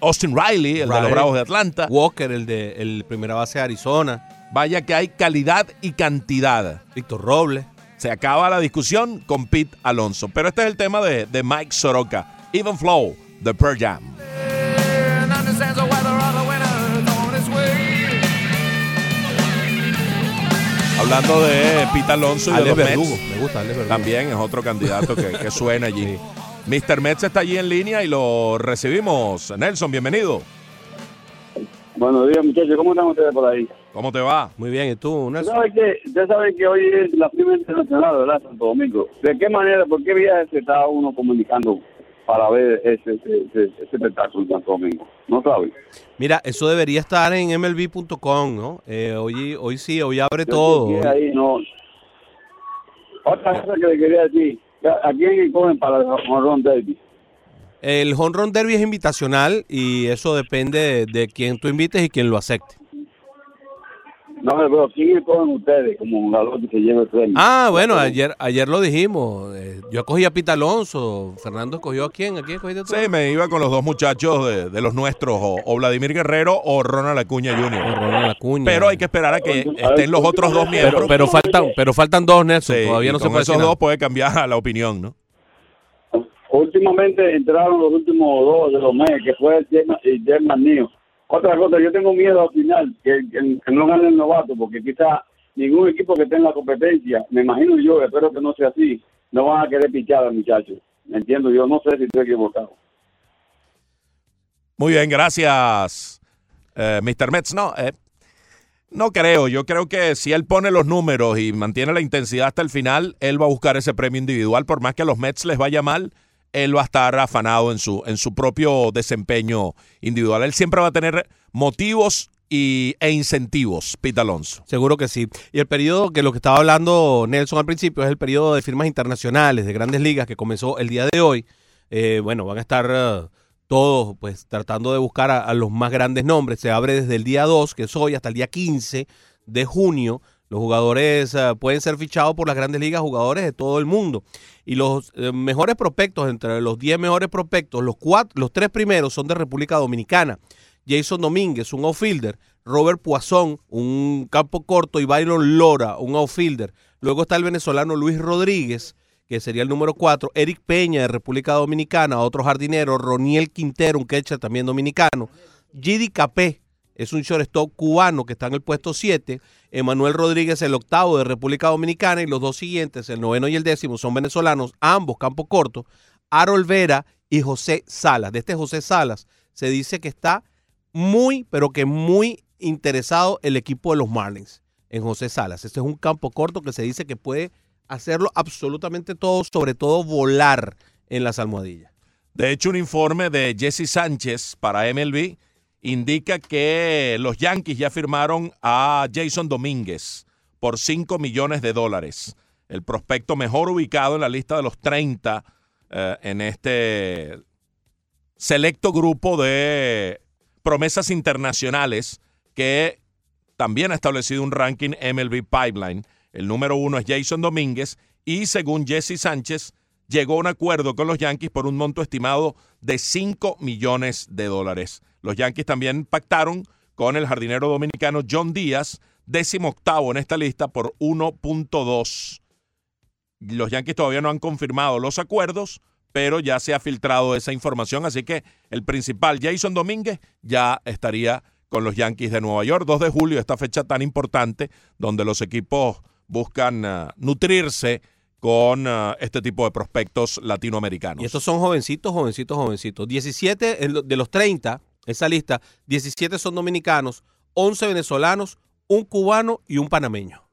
Austin Riley, el de los. Bravos de Atlanta. Walker, el de el primera base de Arizona. Vaya que hay calidad y cantidad. Víctor Robles. Se acaba la discusión con Pete Alonso. Pero este es el tema de, de Mike Soroka. Even Flow, The Pearl Jam. Hablando de Pete Alonso y de Alex los Verdugo. Mets, Me gusta Alex Verdugo. también es otro candidato que, que suena allí. Mr. Mets está allí en línea y lo recibimos. Nelson, bienvenido. Buenos días, muchachos. ¿Cómo están ustedes por ahí? ¿Cómo te va? Muy bien, ¿y tú, Nelson? sabe que, usted sabe que hoy es la prima internacional, ¿verdad? Santo Domingo. ¿De qué manera, por qué viaje se está uno comunicando para ver ese, ese, ese, ese espectáculo en Santo Domingo? ¿No sabe? Mira, eso debería estar en MLB.com, ¿no? Eh, hoy, hoy sí, hoy abre Yo todo. Ahí, no. Otra cosa que le quería decir. ¿A quién cogen para el Ron Derby? El Home Run Derby es invitacional y eso depende de, de quién tú invites y quién lo acepte. No, pero ¿quién cogen ustedes como jugador que se lleva el premio? Ah, bueno, ayer ayer lo dijimos. Eh, yo cogí a Pita Alonso. Fernando escogió a quién. ¿A quién escogiste tú? Sí, me iba con los dos muchachos de, de los nuestros, o, o Vladimir Guerrero o Ronald Acuña Con Jr. Ronald Acuña. Pero hay que esperar a que estén los otros dos miembros. pero, pero faltan, pero faltan dos, Nelson. Sí, Todavía y no se con puede esos dos puede cambiar la opinión, ¿no? Últimamente entraron los últimos dos de los meses, que fue el German- Neo. Otra cosa, yo tengo miedo al final que, que- que no gane el novato, porque quizá ningún equipo que esté en la competencia, me imagino yo, espero que no sea así, no van a querer pichar al muchacho. ¿Me entiendo? Yo no sé si estoy equivocado. Muy bien, gracias, eh, Mr. Mets. No, eh, no creo. Yo creo que si él pone los números y mantiene la intensidad hasta el final, él va a buscar ese premio individual. Por más que a los Mets les vaya mal, él va a estar afanado en su, en su propio desempeño individual. Él siempre va a tener motivos y, e incentivos, Pete Alonso. Seguro que sí. Y el periodo que lo que estaba hablando Nelson al principio es el periodo de firmas internacionales de grandes ligas que comenzó el día de hoy. Eh, bueno, van a estar eh, todos pues tratando de buscar a, a los más grandes nombres. Se abre desde el día 2, que es hoy, hasta el día 15 de junio. Los jugadores eh, pueden ser fichados por las grandes ligas, jugadores de todo el mundo. Y los eh, mejores prospectos, entre los 10 mejores prospectos, los, cuatro, los tres primeros son de República Dominicana. Jason Domínguez, un outfielder, Robert Poisson, un campo corto, y Byron Lora, un outfielder. Luego está el venezolano Luis Rodríguez, que sería el número 4, Eric Peña de República Dominicana, otro jardinero, Roniel Quintero, un catcher también dominicano, Gidi Capé, es un shortstop cubano que está en el puesto 7, Emanuel Rodríguez el octavo de República Dominicana y los dos siguientes, el noveno y el décimo, son venezolanos, ambos campo corto, Harold Vera y José Salas. De este José Salas se dice que está muy, pero que muy interesado el equipo de los Marlins en José Salas. Este es un campo corto que se dice que puede hacerlo absolutamente todo, sobre todo volar en las almohadillas. De hecho, un informe de Jesse Sánchez para MLB indica que los Yankees ya firmaron a Jason Domínguez por 5 millones de dólares. El prospecto mejor ubicado en la lista de los 30 eh, en este selecto grupo de promesas internacionales que también ha establecido un ranking MLB Pipeline. El número uno es Jason Domínguez y según Jesse Sánchez, llegó a un acuerdo con los Yankees por un monto estimado de 5 millones de dólares. Los Yankees también pactaron con el jardinero dominicano John Díaz, décimo octavo en esta lista por 1.2. Los Yankees todavía no han confirmado los acuerdos, pero ya se ha filtrado esa información, así que el principal, Jason Domínguez, ya estaría con los Yankees de Nueva York. 2 de julio, esta fecha tan importante, donde los equipos buscan uh, nutrirse con uh, este tipo de prospectos latinoamericanos. Y estos son jovencitos, jovencitos, jovencitos. 17 en lo- de los 30, esa lista, 17 son dominicanos, 11 venezolanos, un cubano y un panameño.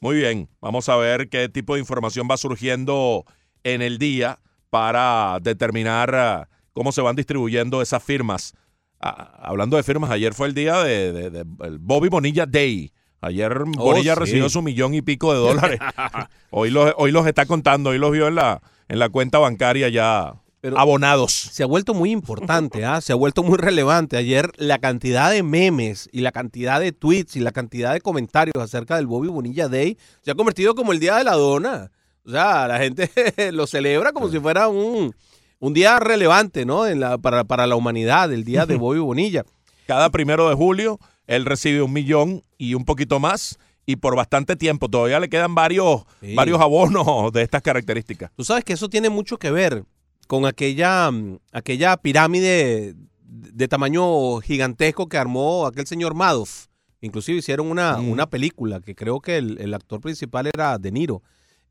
Muy bien, vamos a ver qué tipo de información va surgiendo en el día para determinar uh, cómo se van distribuyendo esas firmas. Ah, hablando de firmas, ayer fue el día de, de- Bobby Bonilla Day. Ayer Bonilla sí. recibió su millón y pico de dólares. [laughs] hoy, los, hoy los está contando, hoy los vio en la, en la cuenta bancaria ya Pero- abonados. se ha vuelto muy importante, ¿ah? se ha vuelto muy relevante. Ayer la cantidad de memes y la cantidad de tweets y la cantidad de comentarios acerca del Bobby Bonilla Day se ha convertido como el Día de la Dona. O sea, la gente [laughs] lo celebra como si fuera un, un día relevante, ¿no? En la, para, para la humanidad, el Día de [laughs] Bobby Bonilla. Cada primero de julio él recibe un millón y un poquito más y por bastante tiempo. Todavía le quedan varios, Sí. varios abonos de estas características. Tú sabes que eso tiene mucho que ver con aquella, aquella pirámide de tamaño gigantesco que armó aquel señor Madoff. Inclusive hicieron una, Mm. una película que creo que el, el actor principal era De Niro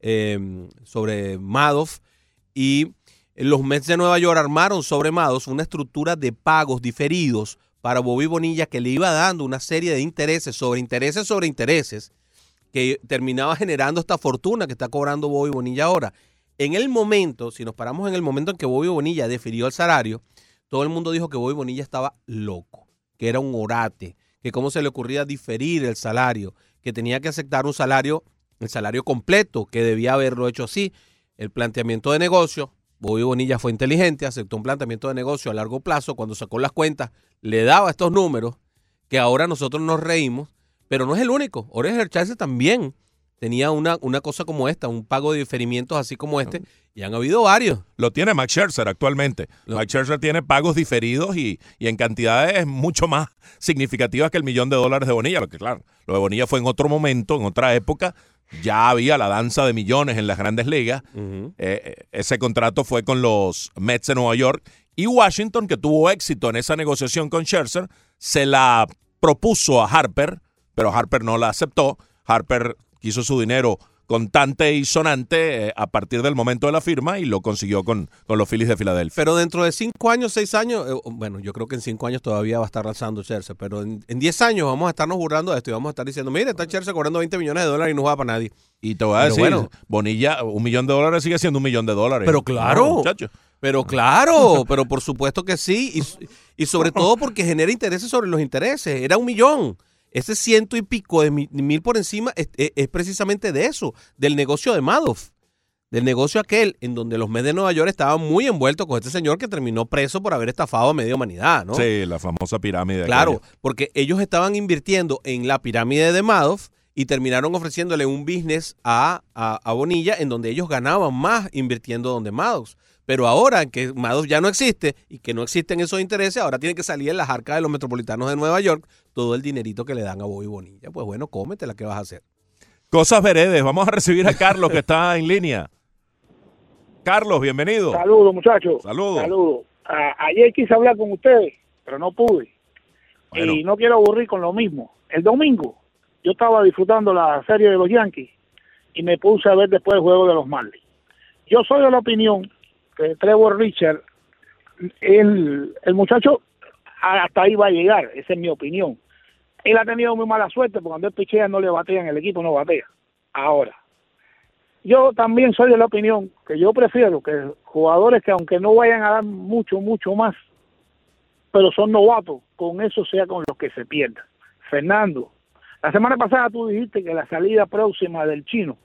eh, sobre Madoff y los Mets de Nueva York armaron sobre Madoff una estructura de pagos diferidos para Bobby Bonilla que le iba dando una serie de intereses sobre intereses sobre intereses que terminaba generando esta fortuna que está cobrando Bobby Bonilla ahora. En el momento, si nos paramos en el momento en que Bobby Bonilla defirió el salario, todo el mundo dijo que Bobby Bonilla estaba loco, que era un orate, que cómo se le ocurría diferir el salario, que tenía que aceptar un salario, el salario completo, que debía haberlo hecho así. El planteamiento de negocio, Bobby Bonilla fue inteligente, aceptó un planteamiento de negocio a largo plazo, cuando sacó las cuentas, le daba estos números, que ahora nosotros nos reímos, pero no es el único. Oreger Chávez también tenía una, una cosa como esta, un pago de diferimientos así como este, y han habido varios. Lo tiene Max Scherzer actualmente. Lo- Max Scherzer tiene pagos diferidos y, y en cantidades mucho más significativas que el millón de dólares de Bonilla. Porque claro, lo de Bonilla fue en otro momento, en otra época. Ya había la danza de millones en las grandes ligas. Eh, eh, ese contrato fue con los Mets de Nueva York. Y Washington, que tuvo éxito en esa negociación con Scherzer, se la propuso a Harper, pero Harper no la aceptó. Harper quiso su dinero contante y sonante eh, a partir del momento de la firma y lo consiguió con, con los Phillies de Filadelfia. Pero dentro de cinco años, seis años, eh, bueno, yo creo que en cinco años todavía va a estar lanzando Scherzer, pero en, en diez años vamos a estarnos burlando de esto y vamos a estar diciendo, mire, está Scherzer cobrando 20 millones de dólares y no va para nadie. Y te voy a Pero decir, bueno. Bonilla, un millón de dólares sigue siendo un millón de dólares. Pero claro. No. Pero claro, [laughs] pero por supuesto que sí, y, y sobre todo porque genera intereses sobre los intereses. Era un millón. Ese ciento y pico de mi- mil por encima es, es- es precisamente de eso, del negocio de Madoff, del negocio aquel en donde los Mets de Nueva York estaban muy envueltos con este señor que terminó preso por haber estafado a media humanidad, ¿no? Sí, la famosa pirámide. Claro, aquella. porque ellos estaban invirtiendo en la pirámide de Madoff y terminaron ofreciéndole un business a, a, a Bonilla en donde ellos ganaban más invirtiendo donde Madoff. Pero ahora que Madoff ya no existe y que no existen esos intereses, ahora tiene que salir en las arcas de los metropolitanos de Nueva York todo el dinerito que le dan a Bobby Bonilla. Pues bueno, cómetela, ¿qué vas a hacer? Cosas veredes. Vamos a recibir a Carlos que está en línea. Carlos, bienvenido. Saludos, muchachos. Saludos. Saludos. Ayer quise hablar con ustedes, pero no pude. Bueno. Y no quiero aburrir con lo mismo. El domingo yo estaba disfrutando la serie de los Yankees y me puse a ver después el juego de los Marlins. Yo soy de la opinión que Trevor Richard, el, el muchacho hasta ahí va a llegar, esa es mi opinión. Él ha tenido muy mala suerte porque cuando él pichea no le batean, el equipo no batea. Ahora, yo también soy de la opinión que yo prefiero que jugadores que aunque no vayan a dar mucho, mucho más, pero son novatos, con eso sea con los que se pierdan. Fernando, la semana pasada tú dijiste que la salida próxima del chino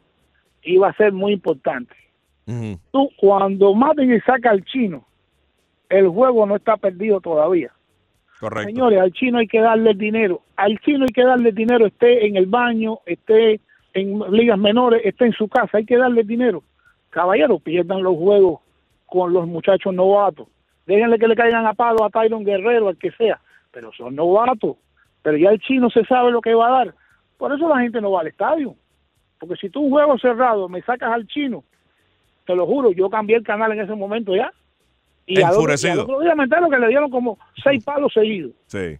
iba a ser muy importante. Ujú. Tú, cuando maten y saca al chino, el juego no está perdido todavía. Correcto. Señores, al chino hay que darle dinero. Al chino hay que darle dinero, esté en el baño, esté en ligas menores, esté en su casa, hay que darle dinero. Caballeros, pierdan los juegos con los muchachos novatos. Déjenle que le caigan a palo a Tyron Guerrero, al que sea. Pero son novatos. Pero ya el chino se sabe lo que va a dar. Por eso la gente no va al estadio. Porque si tú un juego cerrado me sacas al chino, te lo juro, yo cambié el canal en ese momento ya. Y al otro, y al Enfurecido. otro día me entero que le dieron como seis palos seguidos. Sí.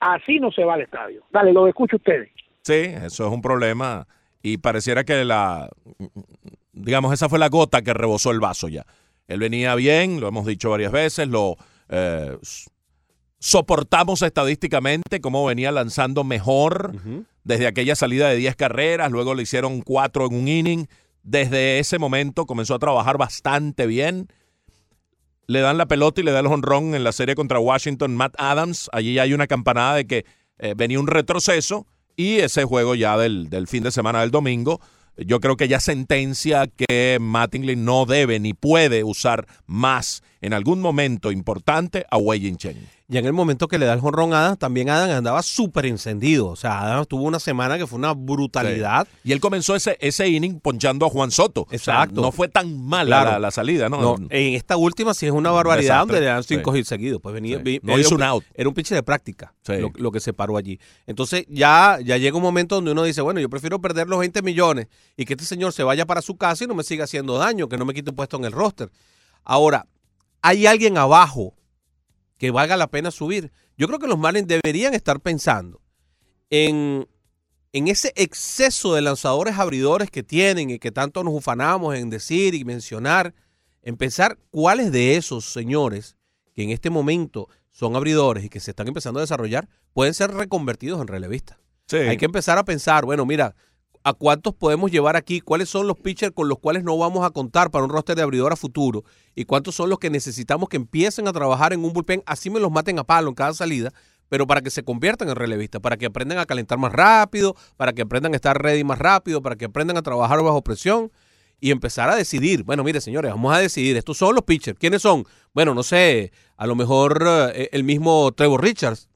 Así no se va al estadio. Dale, lo escucho ustedes. Sí, eso es un problema. Y pareciera que la, digamos, esa fue la gota que rebosó el vaso ya. Él venía bien, lo hemos dicho varias veces, lo eh, soportamos estadísticamente, cómo venía lanzando mejor desde aquella salida de 10 carreras, luego le hicieron 4 en un inning. Desde ese momento comenzó a trabajar bastante bien. Le dan la pelota y le da el honrón en la serie contra Washington, Matt Adams. Allí hay una campanada de que eh, venía un retroceso y ese juego ya del, fin de semana del domingo yo creo que ya sentencia que Mattingly no debe ni puede usar más en algún momento importante a Wei Chen. Y en el momento que le da el jonrón a Adams, también Adams andaba súper encendido. O sea, Adams tuvo una semana que fue una brutalidad. Y él comenzó ese, ese inning ponchando a Juan Soto. Exacto. O sea, no fue tan mala Claro. la, la salida, ¿no? No, en esta última sí es una barbaridad desastre. donde le dan cinco Sí. hits seguidos. Pues venía, Sí. No hizo un- un out. Era un pitch de práctica lo, lo que se paró allí. Entonces ya, ya llega un momento donde uno dice, bueno, yo prefiero perder los 20 millones y que este señor se vaya para su casa y no me siga haciendo daño, que no me quite un puesto en el roster. Ahora, ¿hay alguien abajo que valga la pena subir? Yo creo que los Marlins deberían estar pensando en, en ese exceso de lanzadores abridores que tienen y que tanto nos ufanamos en decir y mencionar, en pensar cuáles de esos señores que en este momento son abridores y que se están empezando a desarrollar pueden ser reconvertidos en relevistas. Sí. Hay que empezar a pensar, bueno, mira, ¿a cuántos podemos llevar aquí? ¿Cuáles son los pitchers con los cuales no vamos a contar para un roster de abridor a futuro? ¿Y cuántos son los que necesitamos que empiecen a trabajar en un bullpen? Así me los maten a palo en cada salida, pero para que se conviertan en relevistas, para que aprendan a calentar más rápido, para que aprendan a estar ready más rápido, para que aprendan a trabajar bajo presión y empezar a decidir. Bueno, mire, señores, vamos a decidir. Estos son los pitchers. ¿Quiénes son? Bueno, no sé, a lo mejor eh, el mismo Trevor Richards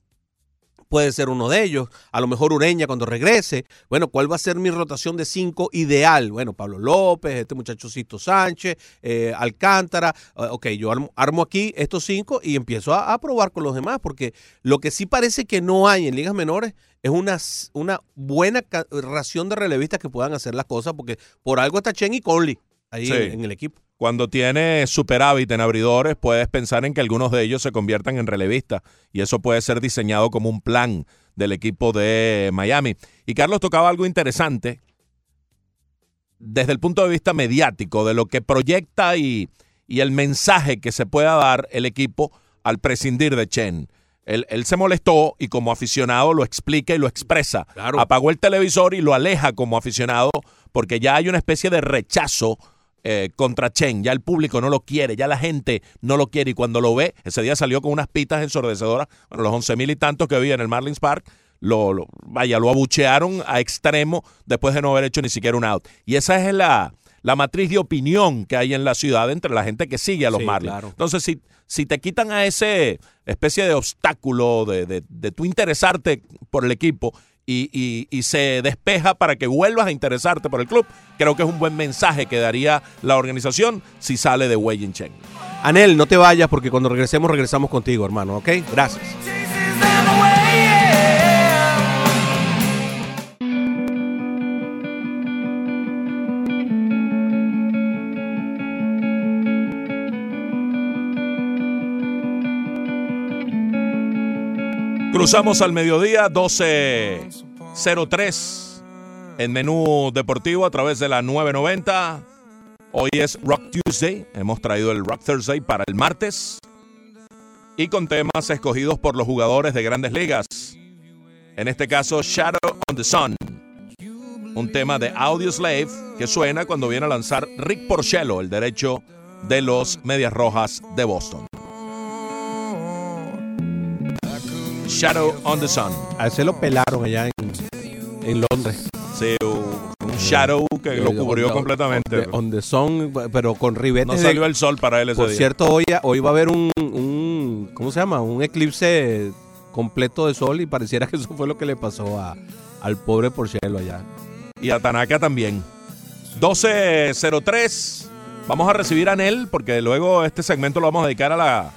puede ser uno de ellos. A lo mejor Ureña cuando regrese. Bueno, ¿cuál va a ser mi rotación de cinco ideal? Bueno, Pablo López, este muchachocito Sánchez, eh, Alcántara. Eh, ok, yo armo, armo aquí estos cinco y empiezo a, a probar con los demás, porque lo que sí parece que no hay en ligas menores es una, una buena ración de relevistas que puedan hacer las cosas, porque por algo está Chen y Conley ahí Sí. en, en el equipo. Cuando tienes superávit en abridores, puedes pensar en que algunos de ellos se conviertan en relevistas y eso puede ser diseñado como un plan del equipo de Miami. Y Carlos tocaba algo interesante desde el punto de vista mediático, de lo que proyecta y, y el mensaje que se pueda dar el equipo al prescindir de Chen. Él, él se molestó y como aficionado lo explica y lo expresa. Claro. Apagó el televisor y lo aleja como aficionado porque ya hay una especie de rechazo eh, contra Chen. Ya el público no lo quiere, ya la gente no lo quiere y cuando lo ve, ese día salió con unas pitas ensordecedoras, bueno, los once mil y tantos que había en el Marlins Park, lo, lo- vaya, lo abuchearon a extremo después de no haber hecho ni siquiera un out. Y esa es la, la matriz de opinión que hay en la ciudad entre la gente que sigue a los Sí, Marlins. claro. Entonces, si, si te quitan a ese especie de obstáculo de, de, de tu interesarte por el equipo y, y- y se despeja para que vuelvas a interesarte por el club, creo que es un buen mensaje que daría la organización si sale de Wei Yin Chen. Anel, no te vayas porque cuando regresemos, regresamos contigo, hermano, ¿ok? Gracias. Cruzamos al mediodía, 12.03 en menú deportivo a través de la 990. Hoy es Rock Tuesday, hemos traído el Rock Thursday para el martes y con temas escogidos por los jugadores de grandes ligas. En este caso, Shadow on the Sun, un tema de Audio Slave que suena cuando viene a lanzar Rick Porcello, el derecho de los Medias Rojas de Boston. Shadow on the Sun. A ese lo pelaron allá en, en Londres. Sí, un shadow que lo cubrió On completamente. On the, on the sun, pero con ribetes. No de- salió el sol para él ese Por día. cierto, hoy, hoy va a haber un, un- ¿cómo se llama? Un eclipse completo de sol y pareciera que eso fue lo que le pasó a, al pobre Porcello allá. Y a Tanaka también. 12.03. Vamos a recibir a Nel porque luego este segmento lo vamos a dedicar a la,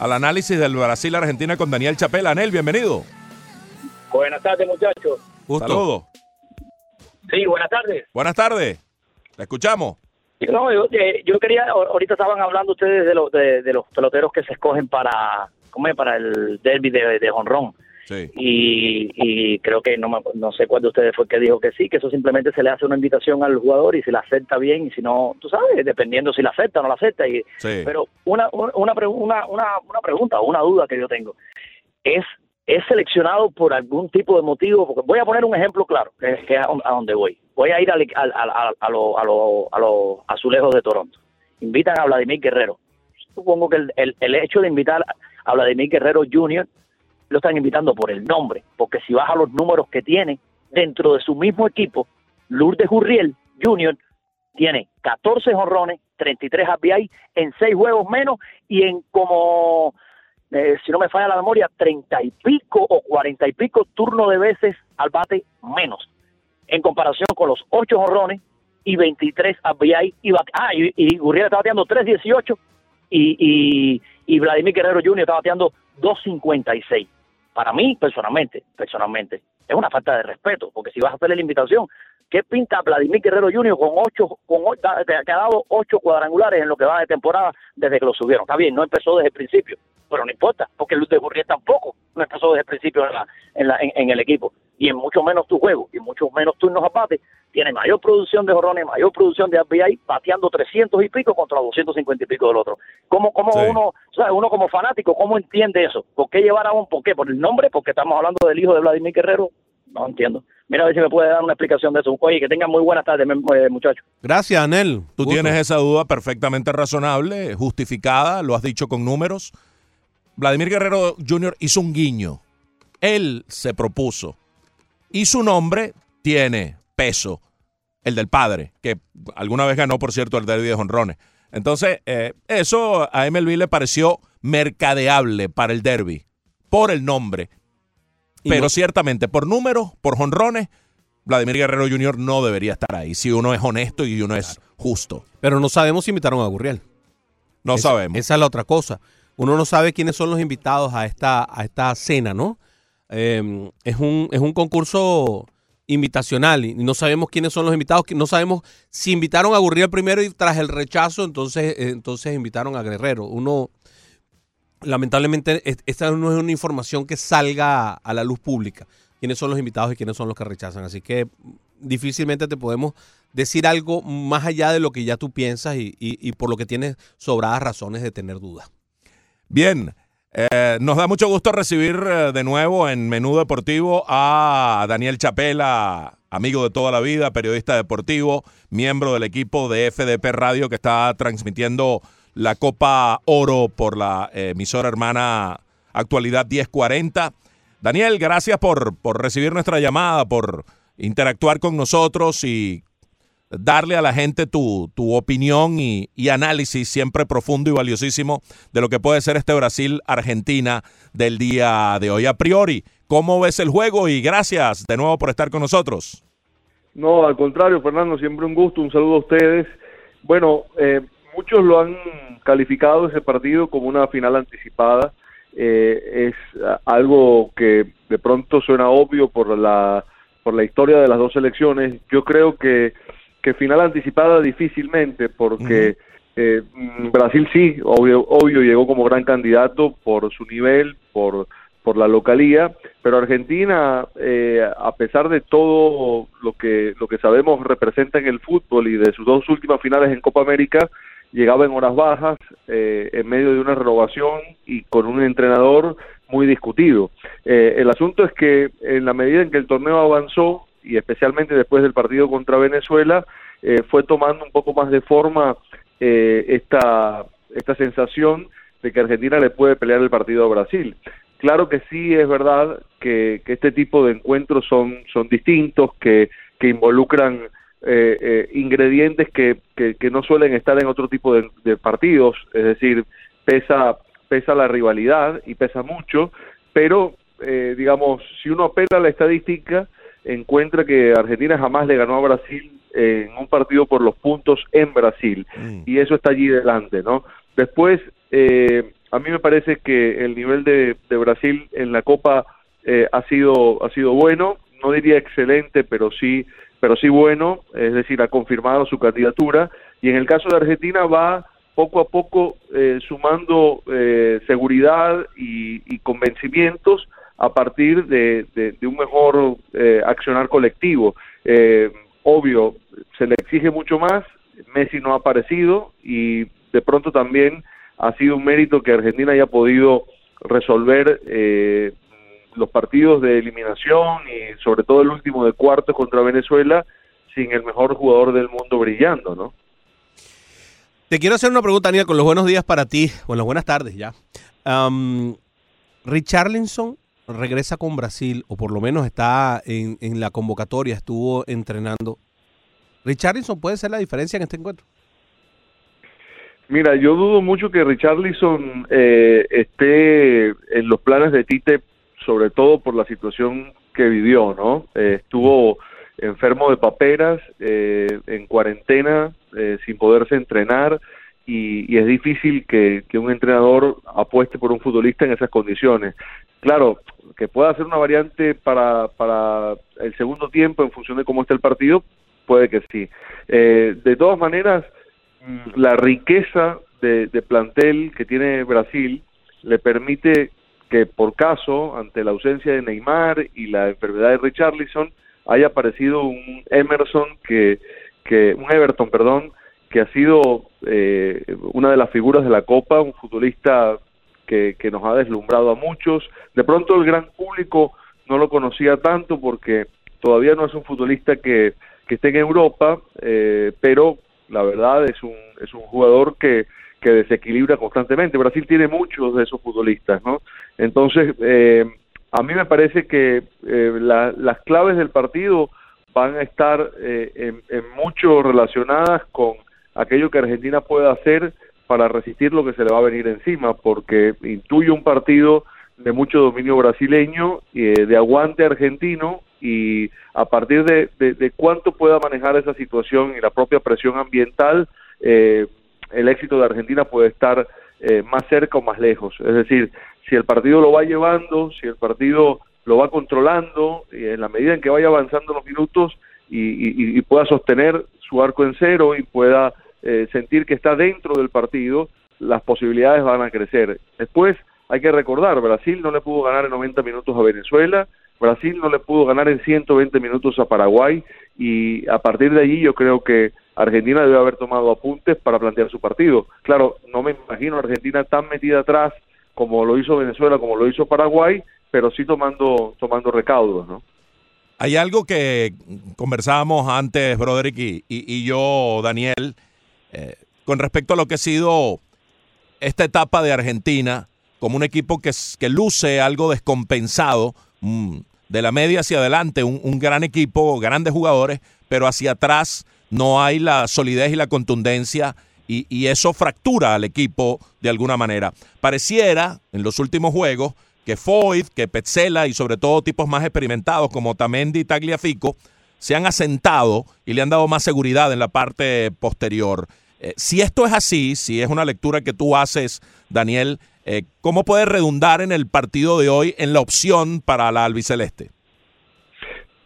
al análisis del Brasil-Argentina con Daniel Chapela. Anel, bienvenido. Buenas tardes, muchachos. Saludos. Sí, buenas tardes. Buenas tardes. Te escuchamos. No, yo, eh, yo quería, ahor- ahorita estaban hablando ustedes de, los de, de los peloteros que se escogen para, ¿cómo es? Para el derby de, de jonrón. Sí. Y, y creo que no, me- no sé cuál de ustedes fue el que dijo que sí, que eso simplemente se le hace una invitación al jugador y si la acepta bien y si no, tú sabes, dependiendo si la acepta o no la acepta. Y, Sí. Pero una, una, una, una, pregunta o una duda que yo tengo es es seleccionado por algún tipo de motivo porque voy a poner un ejemplo claro que, es a, donde voy voy a ir a, a, lo- a, lo- a los azulejos de Toronto invitan a Vladimir Guerrero supongo que el, el, el hecho de invitar a Vladimir Guerrero Jr. lo están invitando por el nombre porque si vas a los números que tiene dentro de su mismo equipo Lourdes Gurriel Jr. tiene 14 jonrones, 33 RBI en 6 juegos menos y en como, eh, si no me falla la memoria, 30 y pico o 40 y pico turnos de veces al bate menos. En comparación con los 8 jonrones y 23 RBI. Y, ah, y, y Gurriel está bateando 3.18 y, y, y Vladimir Guerrero Jr. está bateando 2.56. Para mí, personalmente, personalmente, es una falta de respeto, porque si vas a hacerle la invitación, ¿qué pinta Vladimir Guerrero Jr. con ocho, con que ha dado ocho cuadrangulares en lo que va de temporada desde que lo subieron? Está bien, no empezó desde el principio, pero no importa, porque Luz de Gurriel tampoco no empezó desde el principio en, la, en, la, en, en el equipo. Y en mucho menos tu juego, y mucho menos turnos a bate, tiene mayor producción de jorrones, mayor producción de RBI, bateando 300 y pico contra 250 y pico del otro. ¿Cómo, cómo Sí. uno, sea, uno como fanático, cómo entiende eso? ¿Por qué llevar a un, por qué? ¿Por el nombre? Porque estamos hablando del hijo de Vladimir Guerrero. No entiendo. Mira a ver si me puede dar una explicación de eso. Oye, que tengan muy buenas tardes, eh, muchachos. Gracias, Anel. Tú tienes esa duda perfectamente razonable, justificada, lo has dicho con números. Vladimir Guerrero Jr. hizo un guiño. Él se propuso. Y su nombre tiene peso. El del padre, que alguna vez ganó, por cierto, el derby de jonrones. Entonces, eh, eso a MLB le pareció mercadeable para el derby, por el nombre. Pero no- ciertamente, por números, por jonrones, Vladimir Guerrero Jr. no debería estar ahí, si uno es honesto y uno es justo. Pero no sabemos si invitaron a Gurriel. No sabemos. Esa es la otra cosa. Uno no sabe quiénes son los invitados a esta, a esta cena, ¿no? Eh, es, un, es un concurso invitacional y no sabemos quiénes son los invitados, no sabemos si invitaron a Gurriel primero y tras el rechazo entonces, eh, entonces invitaron a Guerrero. Uno, lamentablemente, es- esta no es una información que salga a la luz pública, quiénes son los invitados y quiénes son los que rechazan. Así que difícilmente te podemos decir algo más allá de lo que ya tú piensas y, y- y por lo que tienes sobradas razones de tener dudas. Bien, eh, nos da mucho gusto recibir eh, de nuevo en Menú Deportivo a Daniel Chapela, amigo de toda la vida, periodista deportivo, miembro del equipo de FDP Radio que está transmitiendo la Copa Oro por la eh, emisora hermana Actualidad 1040. Daniel, gracias por, por recibir nuestra llamada, por interactuar con nosotros y darle a la gente tu, tu opinión y, y análisis siempre profundo y valiosísimo de lo que puede ser este Brasil-Argentina del día de hoy. A priori, ¿cómo ves el juego? Y gracias de nuevo por estar con nosotros. No, al contrario, Fernando, siempre un gusto, un saludo a ustedes. Bueno, eh, muchos lo han calificado ese partido como una final anticipada. Eh, es ah, algo que de pronto suena obvio por la por la historia de las dos selecciones. Yo creo que que final anticipada difícilmente porque eh, mm, Brasil sí, obvio, obvio llegó como gran candidato por su nivel, por por la localía, pero Argentina, eh, a pesar de todo lo que lo que sabemos representa en el fútbol y de sus dos últimas finales en Copa América, llegaba en horas bajas, eh, en medio de una renovación y con un entrenador muy discutido. Eh, el asunto es que en la medida en que el torneo avanzó, y especialmente después del partido contra Venezuela, eh, fue tomando un poco más de forma eh, esta, esta sensación de que Argentina le puede pelear el partido a Brasil. Claro que sí es verdad que, este tipo de encuentros son, son distintos, que, que involucran eh, eh, ingredientes que, que, no suelen estar en otro tipo de, de partidos, es decir, pesa, pesa la rivalidad y pesa mucho, pero eh, digamos, si uno apela a la estadística, encuentra que Argentina jamás le ganó a Brasil en un partido por los puntos en Brasil. Y eso está allí delante, ¿no? Después, eh, a mí me parece que el nivel de, de Brasil en la Copa eh, ha sido ha sido bueno, no diría excelente, pero sí pero sí bueno, es decir, ha confirmado su candidatura. Y en el caso de Argentina va poco a poco eh, sumando eh, seguridad y, y convencimientos a partir de, de- un mejor eh, accionar colectivo. Eh, obvio, se le exige mucho más, Messi no ha aparecido y de pronto también ha sido un mérito que Argentina haya podido resolver eh, los partidos de eliminación y sobre todo el último de cuartos contra Venezuela sin el mejor jugador del mundo brillando, ¿no? Te quiero hacer una pregunta, Daniel, con los buenos días para ti. Bueno, buenas tardes ya. Am, Richarlison regresa con Brasil, o por lo menos está en, en la convocatoria, estuvo entrenando. Richarlison puede ser la diferencia en este encuentro. Mira, yo dudo mucho que Richarlison eh, esté en los planes de Tite, sobre todo por la situación que vivió, ¿no? Eh, estuvo enfermo de paperas, eh, en cuarentena, eh, sin poderse entrenar, y, y es difícil que, que un entrenador apueste por un futbolista en esas condiciones. Claro, que pueda ser una variante para, para el segundo tiempo en función de cómo está el partido, puede que sí. Eh, de todas maneras, mm, la riqueza de, de plantel que tiene Brasil le permite que por caso, ante la ausencia de Neymar y la enfermedad de Richarlison, haya aparecido un Emerson que, que un Everton, perdón, que ha sido eh, una de las figuras de la Copa, un futbolista que, que nos ha deslumbrado a muchos. De pronto el gran público no lo conocía tanto porque todavía no es un futbolista que, que esté en Europa, eh, pero la verdad es un, es un jugador que, que desequilibra constantemente. Brasil tiene muchos de esos futbolistas, ¿no? Entonces, eh, a mí me parece que eh, la- las claves del partido van a estar eh, en, en mucho relacionadas con aquello que Argentina pueda hacer para resistir lo que se le va a venir encima, porque intuye un partido de mucho dominio brasileño, eh, de aguante argentino, y a partir de, de- cuánto pueda manejar esa situación y la propia presión ambiental, eh, el éxito de Argentina puede estar eh, más cerca o más lejos. Es decir, si el partido lo va llevando, si el partido lo va controlando, en la medida en que vaya avanzando los minutos y- y pueda sostener su arco en cero y pueda eh, sentir que está dentro del partido, las posibilidades van a crecer. Después hay que recordar, Brasil no le pudo ganar en 90 minutos a Venezuela, Brasil no le pudo ganar en 120 minutos a Paraguay y a partir de allí yo creo que Argentina debe haber tomado apuntes para plantear su partido. Claro, no me imagino a Argentina tan metida atrás como lo hizo Venezuela, como lo hizo Paraguay, pero sí tomando tomando recaudos, ¿no? Hay algo que conversábamos antes, Broderick y, y- y yo, Daniel, eh, con respecto a lo que ha sido esta etapa de Argentina como un equipo que, que luce algo descompensado, mm, de la media hacia adelante, un, un gran equipo, grandes jugadores, pero hacia atrás no hay la solidez y la contundencia y, y eso fractura al equipo de alguna manera. Pareciera en los últimos juegos que Foyt, que Petzela y sobre todo tipos más experimentados como Tamendi y Tagliafico se han asentado y le han dado más seguridad en la parte posterior. Eh, si esto es así, si es una lectura que tú haces, Daniel, eh, ¿cómo puede redundar en el partido de hoy en la opción para la albiceleste?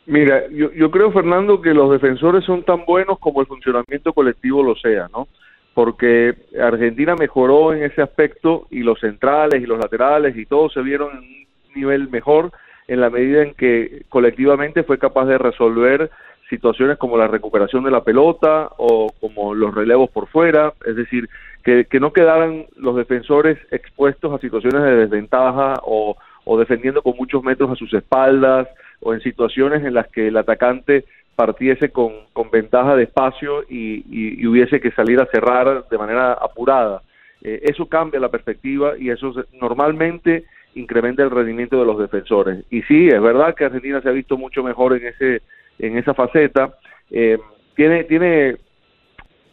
Mira, yo, yo creo, Fernando, que los defensores son tan buenos como el funcionamiento colectivo lo sea, ¿no? Porque Argentina mejoró en ese aspecto y los centrales y los laterales y todos se vieron en un nivel mejor en la medida en que colectivamente fue capaz de resolver situaciones como la recuperación de la pelota o como los relevos por fuera, es decir, que, no quedaran los defensores expuestos a situaciones de desventaja o, defendiendo con muchos metros a sus espaldas o en situaciones en las que el atacante partiese con, ventaja de espacio y, y- hubiese que salir a cerrar de manera apurada. Eh, eso cambia la perspectiva y eso normalmente incrementa el rendimiento de los defensores. Y sí, es verdad que Argentina se ha visto mucho mejor en ese en esa faceta. Eh, tiene tiene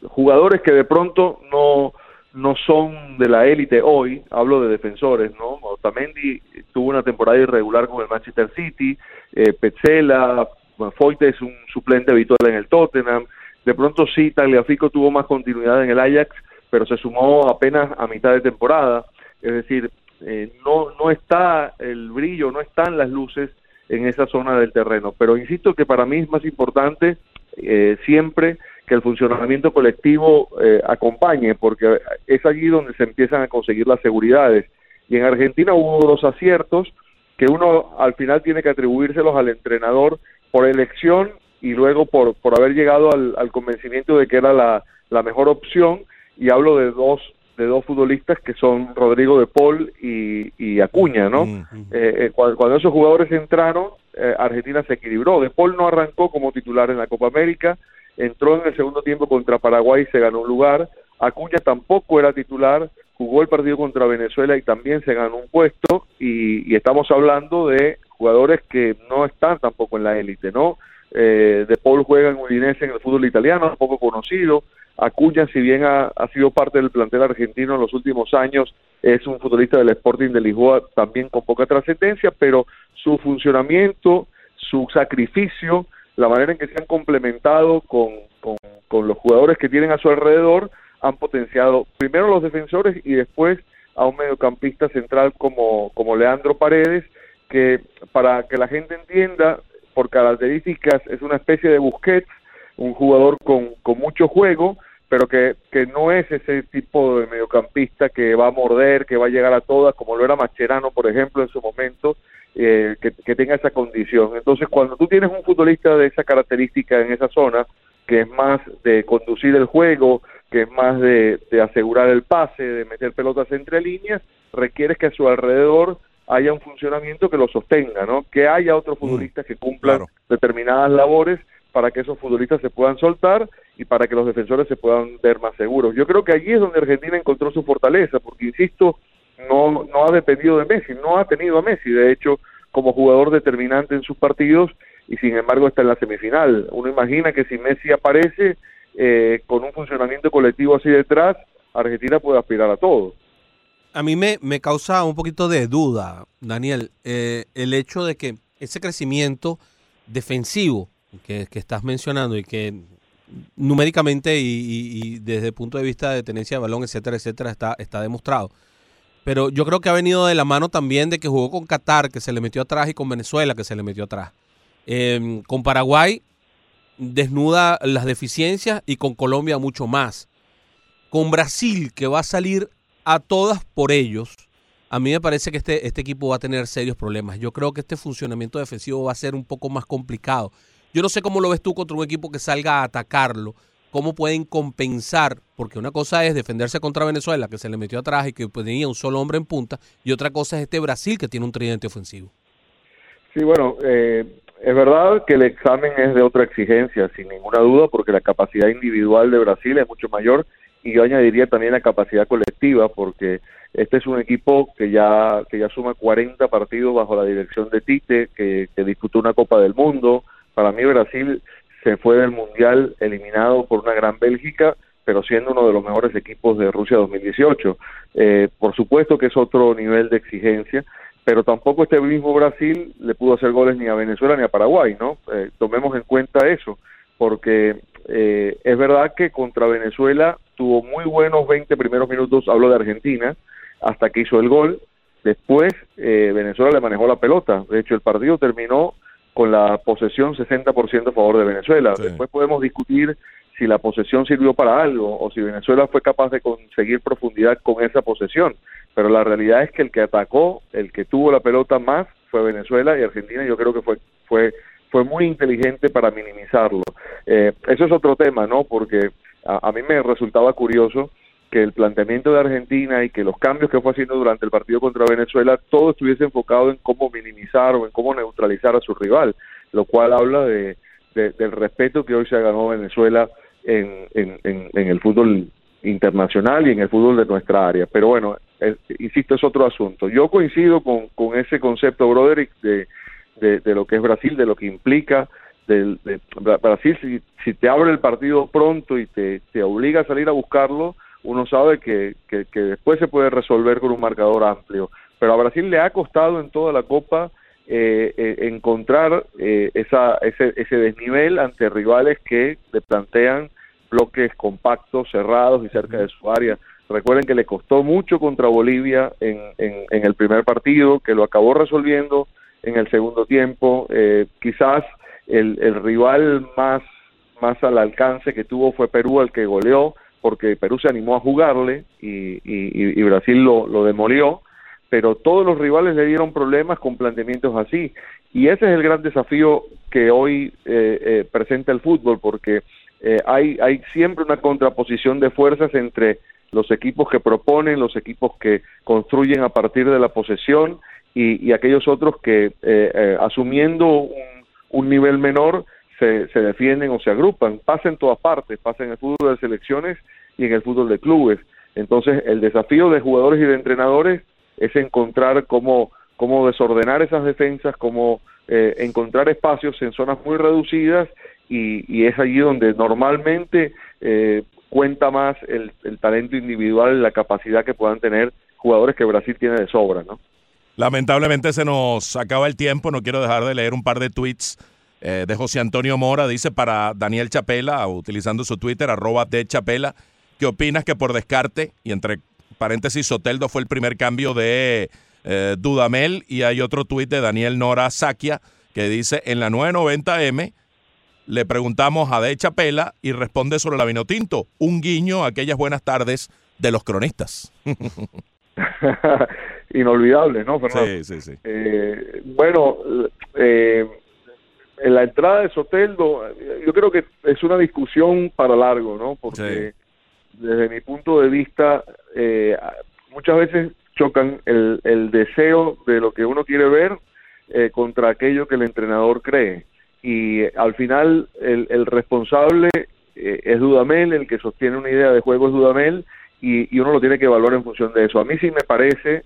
jugadores que de pronto no no son de la élite hoy, hablo de defensores, ¿no? Otamendi tuvo una temporada irregular con el Manchester City, eh, Petzela, bueno, Foyt es un suplente habitual en el Tottenham, de pronto sí, Tagliafico tuvo más continuidad en el Ajax, pero se sumó apenas a mitad de temporada, es decir, eh, no, no está el brillo, no están las luces en esa zona del terreno, pero insisto que para mí es más importante eh, siempre que el funcionamiento colectivo eh, acompañe, porque es allí donde se empiezan a conseguir las seguridades. Y en Argentina hubo dos aciertos que uno al final tiene que atribuírselos al entrenador por elección y luego por, por haber llegado al, al convencimiento de que era la, la mejor opción. Y hablo de dos de dos futbolistas que son Rodrigo de Paul y, y Acuña, ¿no? Eh, eh, cuando, cuando esos jugadores entraron, eh, Argentina se equilibró. De Paul no arrancó como titular en la Copa América, entró en el segundo tiempo contra Paraguay y se ganó un lugar. Acuña tampoco era titular, jugó el partido contra Venezuela y también se ganó un puesto. Y, y estamos hablando de jugadores que no están tampoco en la élite, ¿no? eh, De Paul juega en Udinese en el fútbol italiano, poco conocido. Acuña, si bien ha, sido parte del plantel argentino en los últimos años, es un futbolista del Sporting de Lisboa también con poca trascendencia, pero su funcionamiento, su sacrificio, la manera en que se han complementado con, con, los jugadores que tienen a su alrededor, han potenciado primero los defensores y después a un mediocampista central como, como Leandro Paredes, que para que la gente entienda, por características es una especie de Busquets, un jugador con, con mucho juego, pero que, que no es ese tipo de mediocampista que va a morder, que va a llegar a todas, como lo era Macherano, por ejemplo, en su momento, eh, que, que tenga esa condición. Entonces, cuando tú tienes un futbolista de esa característica en esa zona, que es más de conducir el juego, que es más de, de asegurar el pase, de meter pelotas entre líneas, requieres que a su alrededor haya un funcionamiento que lo sostenga, ¿no? Que haya otros futbolistas que cumplan determinadas labores para que esos futbolistas se puedan soltar y para que los defensores se puedan ver más seguros. Yo creo que allí es donde Argentina encontró su fortaleza, porque insisto, no, no ha dependido de Messi, no ha tenido a Messi, de hecho, como jugador determinante en sus partidos, y sin embargo está en la semifinal. Uno imagina que si Messi aparece eh, con un funcionamiento colectivo así detrás, Argentina puede aspirar a todo. A mí me, me causa un poquito de duda, Daniel, eh, el hecho de que ese crecimiento defensivo que, que estás mencionando y que numéricamente y, desde el punto de vista de tenencia de balón, etcétera, etcétera, está, está demostrado. Pero yo creo que ha venido de la mano también de que jugó con Qatar, que se le metió atrás, y con Venezuela, que se le metió atrás. Eh, con Paraguay desnuda las deficiencias y con Colombia mucho más. Con Brasil, que va a salir a todas por ellos, a mí me parece que este, este equipo va a tener serios problemas. Yo creo que este funcionamiento defensivo va a ser un poco más complicado. Yo no sé cómo lo ves tú contra un equipo que salga a atacarlo. ¿Cómo pueden compensar? Porque una cosa es defenderse contra Venezuela, que se le metió atrás y que tenía un solo hombre en punta, y otra cosa es este Brasil, que tiene un tridente ofensivo. Sí, bueno, eh, es verdad que el examen es de otra exigencia, sin ninguna duda, porque la capacidad individual de Brasil es mucho mayor y yo añadiría también la capacidad colectiva, porque este es un equipo que ya que ya suma 40 partidos bajo la dirección de Tite, que, que disputó una Copa del Mundo. Para mí Brasil se fue del Mundial eliminado por una gran Bélgica, pero siendo uno de los mejores equipos de Rusia 2018. Eh, por supuesto que es otro nivel de exigencia, pero tampoco este mismo Brasil le pudo hacer goles ni a Venezuela ni a Paraguay, ¿no? Eh, tomemos en cuenta eso, porque eh, es verdad que contra Venezuela tuvo muy buenos 20 primeros minutos, hablo de Argentina, hasta que hizo el gol. Después eh, Venezuela le manejó la pelota. De hecho, el partido terminó con la posesión 60% a favor de Venezuela. Después podemos discutir si la posesión sirvió para algo o si Venezuela fue capaz de conseguir profundidad con esa posesión. Pero la realidad es que el que atacó, el que tuvo la pelota más fue Venezuela y Argentina yo creo que fue fue fue muy inteligente para minimizarlo. Eh, eso es otro tema, ¿no? Porque a, a mí me resultaba curioso que el planteamiento de Argentina y que los cambios que fue haciendo durante el partido contra Venezuela, todo estuviese enfocado en cómo minimizar o en cómo neutralizar a su rival, lo cual habla de, de- del respeto que hoy se ganado Venezuela en, en, el fútbol internacional y en el fútbol de nuestra área. Pero bueno, insisto, es otro asunto. Yo coincido con, con ese concepto, Broderick, de, de, lo que es Brasil, de lo que implica del, de Bra- Brasil, si, si te abre el partido pronto y te, te obliga a salir a buscarlo, uno sabe que, que, después se puede resolver con un marcador amplio. Pero a Brasil le ha costado en toda la Copa eh, eh, encontrar eh, esa, ese, ese desnivel ante rivales que le plantean bloques compactos, cerrados y cerca de su área. Recuerden que le costó mucho contra Bolivia en, en, en el primer partido, que lo acabó resolviendo en el segundo tiempo. Eh, quizás el, el rival más, más al alcance que tuvo fue Perú, el que goleó, porque Perú se animó a jugarle y, Brasil lo, demolió, pero todos los rivales le dieron problemas con planteamientos así. Y ese es el gran desafío que hoy eh, eh, presenta el fútbol, porque eh, hay, hay siempre una contraposición de fuerzas entre los equipos que proponen, los equipos que construyen a partir de la posesión y, y aquellos otros que, eh, asumiendo un, un nivel menor, se, se defienden o se agrupan. Pasa en todas partes, pasa en el fútbol de selecciones y en el fútbol de clubes. Entonces, el desafío de jugadores y de entrenadores es encontrar cómo, cómo desordenar esas defensas, cómo eh, encontrar espacios en zonas muy reducidas y, es allí donde normalmente eh, cuenta más el, el talento individual la capacidad que puedan tener jugadores que Brasil tiene de sobra, ¿no? Lamentablemente se nos acaba el tiempo, no quiero dejar de leer un par de tweets eh, de José Antonio Mora, dice para Daniel Chapela, utilizando su Twitter, arroba de Chapela, ¿qué opinas que por descarte, y entre paréntesis, Soteldo fue el primer cambio de eh, Dudamel, y hay otro tuit de Daniel Nora Saquia, que dice, en la 990M le preguntamos a De Chapela y responde sobre la Vinotinto, un guiño a aquellas buenas tardes de los cronistas. [laughs] Inolvidable, ¿no, Fernando? Sí, sí, sí. Eh, bueno, eh, en la entrada de Soteldo, yo creo que es una discusión para largo, ¿no? Porque desde mi punto de vista, eh, muchas veces chocan el, el deseo de lo que uno quiere ver eh, contra aquello que el entrenador cree. Y eh, al final el, el responsable eh, es Dudamel, el que sostiene una idea de juego es Dudamel, y, y uno lo tiene que evaluar en función de eso. A mí sí me parece,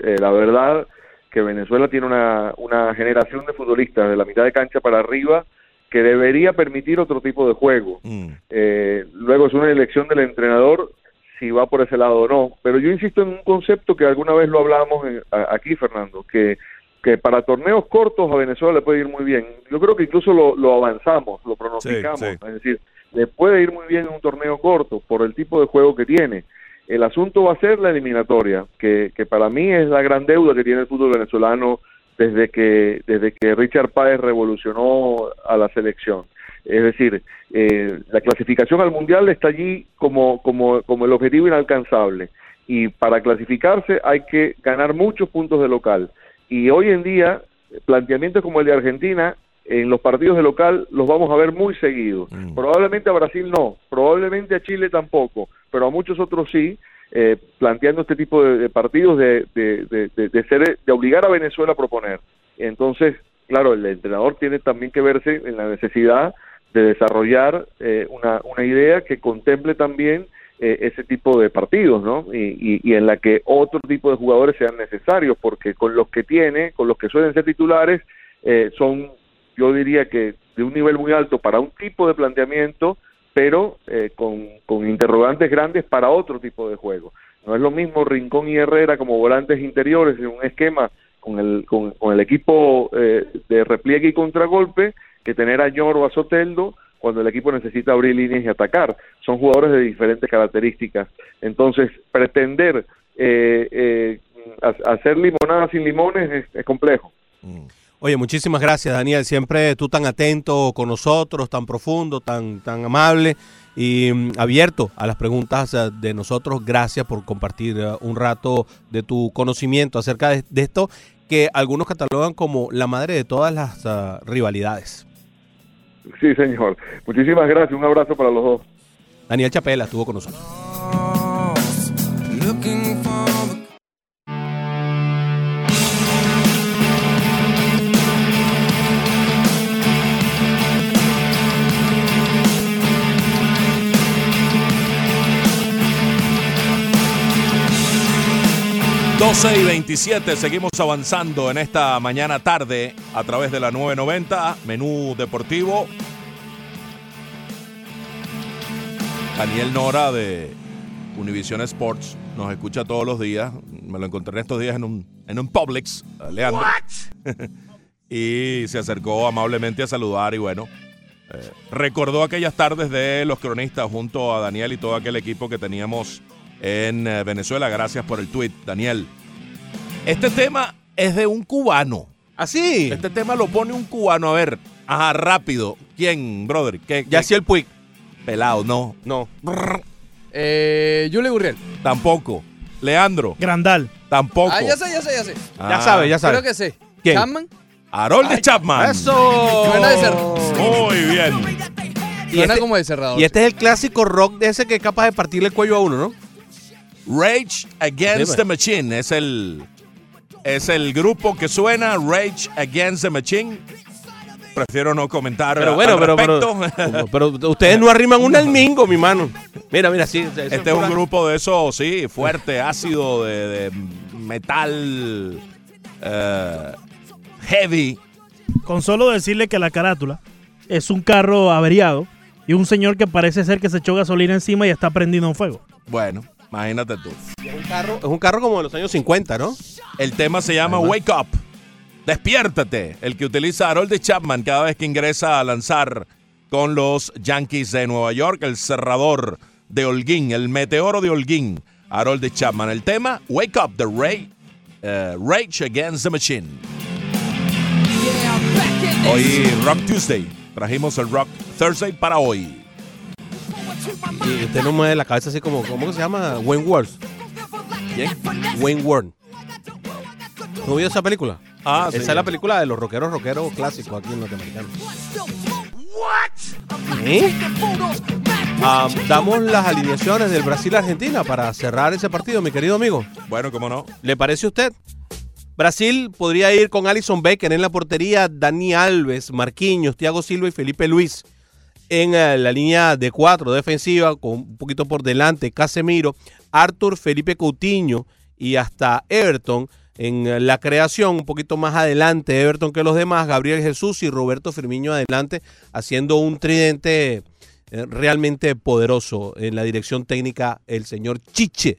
eh, la verdad, que Venezuela tiene una, una generación de futbolistas de la mitad de cancha para arriba que debería permitir otro tipo de juego. Eh, luego es una elección del entrenador si va por ese lado o no. Pero yo insisto en un concepto que alguna vez lo hablamos en- a- aquí, Fernando, que, que para torneos cortos a Venezuela le puede ir muy bien. Yo creo que incluso lo, lo avanzamos, lo pronosticamos. Sí, sí. Es decir, le puede ir muy bien en un torneo corto por el tipo de juego que tiene. El asunto va a ser la eliminatoria, que, que para mí es la gran deuda que tiene el fútbol venezolano desde que, desde que Richard Páez revolucionó a la selección. Es decir, eh, la clasificación al Mundial está allí como, como, como el objetivo inalcanzable. Y para clasificarse hay que ganar muchos puntos de local. Y hoy en día, planteamientos como el de Argentina, en los partidos de local los vamos a ver muy seguidos. Probablemente a Brasil no, probablemente a Chile tampoco, pero a muchos otros sí, eh, planteando este tipo de, de partidos de, de, de- de- de ser, de obligar a Venezuela a proponer. Entonces, claro, el entrenador tiene también que verse en la necesidad de desarrollar eh, una, una idea que contemple también eh, ese tipo de partidos, ¿no? Y, y- y en la que otro tipo de jugadores sean necesarios, porque con los que tiene, con los que suelen ser titulares, eh, son, yo diría que de un nivel muy alto para un tipo de planteamiento, pero eh, con, interrogantes grandes para otro tipo de juego. No es lo mismo Rincón y Herrera como volantes interiores en un esquema con el, con, el equipo eh, de repliegue y contragolpe que tener a Ñoro o a Soteldo cuando el equipo necesita abrir líneas y atacar. Son jugadores de diferentes características. Entonces, pretender eh, eh, ha- hacer limonada sin limones es, es complejo. Oye, muchísimas gracias, Daniel. Siempre tú tan atento con nosotros, tan profundo, tan, tan amable y mm, abierto a las preguntas eh, de nosotros. Gracias por compartir eh, un rato de tu conocimiento acerca de, de esto que algunos catalogan como la madre de todas las ah, rivalidades. Sí, señor. Muchísimas gracias. Un abrazo para los dos. Daniel Chapela estuvo con nosotros. 12 y 27, seguimos avanzando en esta mañana tarde a través de la 990, menú deportivo. Daniel Nora de Univision Sports nos escucha todos los días. Me lo encontré en estos días en un, en un Publix, Leandro. [laughs] y se acercó amablemente a saludar y bueno, eh, recordó aquellas tardes de los cronistas junto a Daniel y todo aquel equipo que teníamos en eh, Venezuela. Gracias por el tweet, Daniel. Este tema es de un cubano. Así. Este tema lo pone un cubano. A ver, ajá, rápido. ¿Quién, brother? ¿Qué, Ya hacía el Puig. Pelado, no. No. Eh, Yule Gurriel. Tampoco. Leandro. Grandal. Tampoco. Ah, ya sé, ya sé, ya sé. Ya sabe, ya sabe. Creo que sé. ¿Quién? Chapman. Harold de Chapman. ¡Eso! Suena de ser- Muy bien. Y Suena este, como de cerrador. y este es el clásico rock de ese que es capaz de partirle el cuello a uno, ¿no? Rage Against Dime. the Machine es el es el grupo que suena Rage Against the Machine. Prefiero no comentar Pero al bueno, pero, pero, pero ustedes no arriman un almingo, mi mano. Mira, mira, sí. Este es un grupo de eso, sí, fuerte, ácido, de, de metal eh, heavy. Con solo decirle que la carátula es un carro averiado y un señor que parece ser que se echó gasolina encima y está prendido en fuego. Bueno, imagínate tú. Es un carro, es un carro como de los años 50, ¿no? El tema se llama Wake Up. Despiértate. El que utiliza Harold de Chapman cada vez que ingresa a lanzar con los Yankees de Nueva York, el cerrador de Holguín, el meteoro de Holguín, Harold de Chapman. El tema Wake Up, The Ray, eh, Rage Against the Machine. Hoy Rock Tuesday. Trajimos el Rock Thursday para hoy. Y usted no mueve la cabeza así como, ¿cómo que se llama? Wayne Ward. ¿Quién? Wayne Ward. ¿No vio esa película? Ah, Esa sí. es la película de los rockeros rockeros clásicos aquí en Norteamericano. ¿Eh? Ah, damos las alineaciones del Brasil-Argentina para cerrar ese partido, mi querido amigo. Bueno, cómo no. ¿Le parece a usted? Brasil podría ir con Alison Becker en la portería, Dani Alves, Marquinhos, Thiago Silva y Felipe Luis. En eh, la línea de cuatro defensiva, con un poquito por delante, Casemiro, Arthur, Felipe Coutinho y hasta Everton. En eh, la creación, un poquito más adelante, Everton que los demás, Gabriel Jesús y Roberto Firmino adelante, haciendo un tridente eh, realmente poderoso en la dirección técnica, el señor Chiche.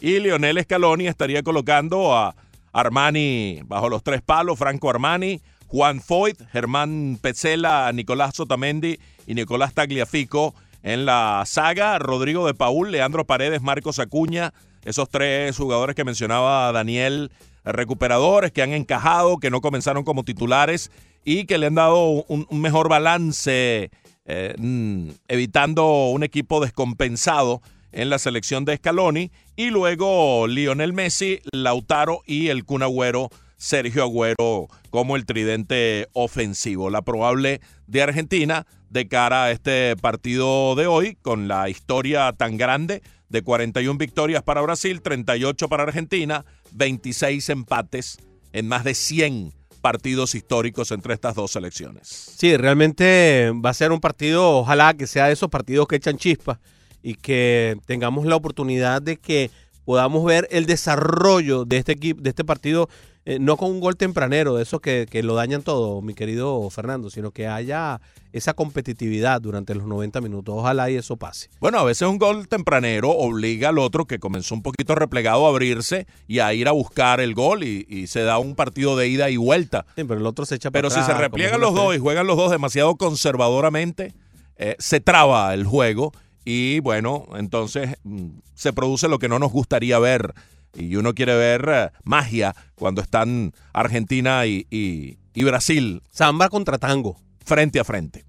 Y Lionel Scaloni estaría colocando a Armani bajo los tres palos, Franco Armani, Juan Foyt, Germán Petzela, Nicolás Sotamendi y Nicolás Tagliafico en la saga, Rodrigo de Paul, Leandro Paredes, Marcos Acuña, esos tres jugadores que mencionaba Daniel, recuperadores que han encajado, que no comenzaron como titulares y que le han dado un, un mejor balance, eh, mm, evitando un equipo descompensado en la selección de Scaloni. Y luego Lionel Messi, Lautaro y el Kun Agüero, Sergio Agüero como el tridente ofensivo. La probable de Argentina de cara a este partido de hoy con la historia tan grande de 41 victorias para Brasil, 38 para Argentina, 26 empates en más de 100 partidos históricos entre estas dos selecciones. Sí, realmente va a ser un partido, ojalá que sea de esos partidos que echan chispas y que tengamos la oportunidad de que podamos ver el desarrollo de este equipo, de este partido, eh, no con un gol tempranero, de esos que, que lo dañan todo, mi querido Fernando, sino que haya esa competitividad durante los 90 minutos. Ojalá y eso pase. Bueno, a veces un gol tempranero obliga al otro que comenzó un poquito replegado a abrirse y a ir a buscar el gol y, y se da un partido de ida y vuelta. Sí, pero el otro se echa para Pero si se repliegan los dos y juegan los dos demasiado conservadoramente, eh, se traba el juego y bueno, entonces mm, se produce lo que no nos gustaría ver. Y uno quiere ver eh, magia cuando están Argentina y, y- y Brasil. Samba contra tango. Frente a frente.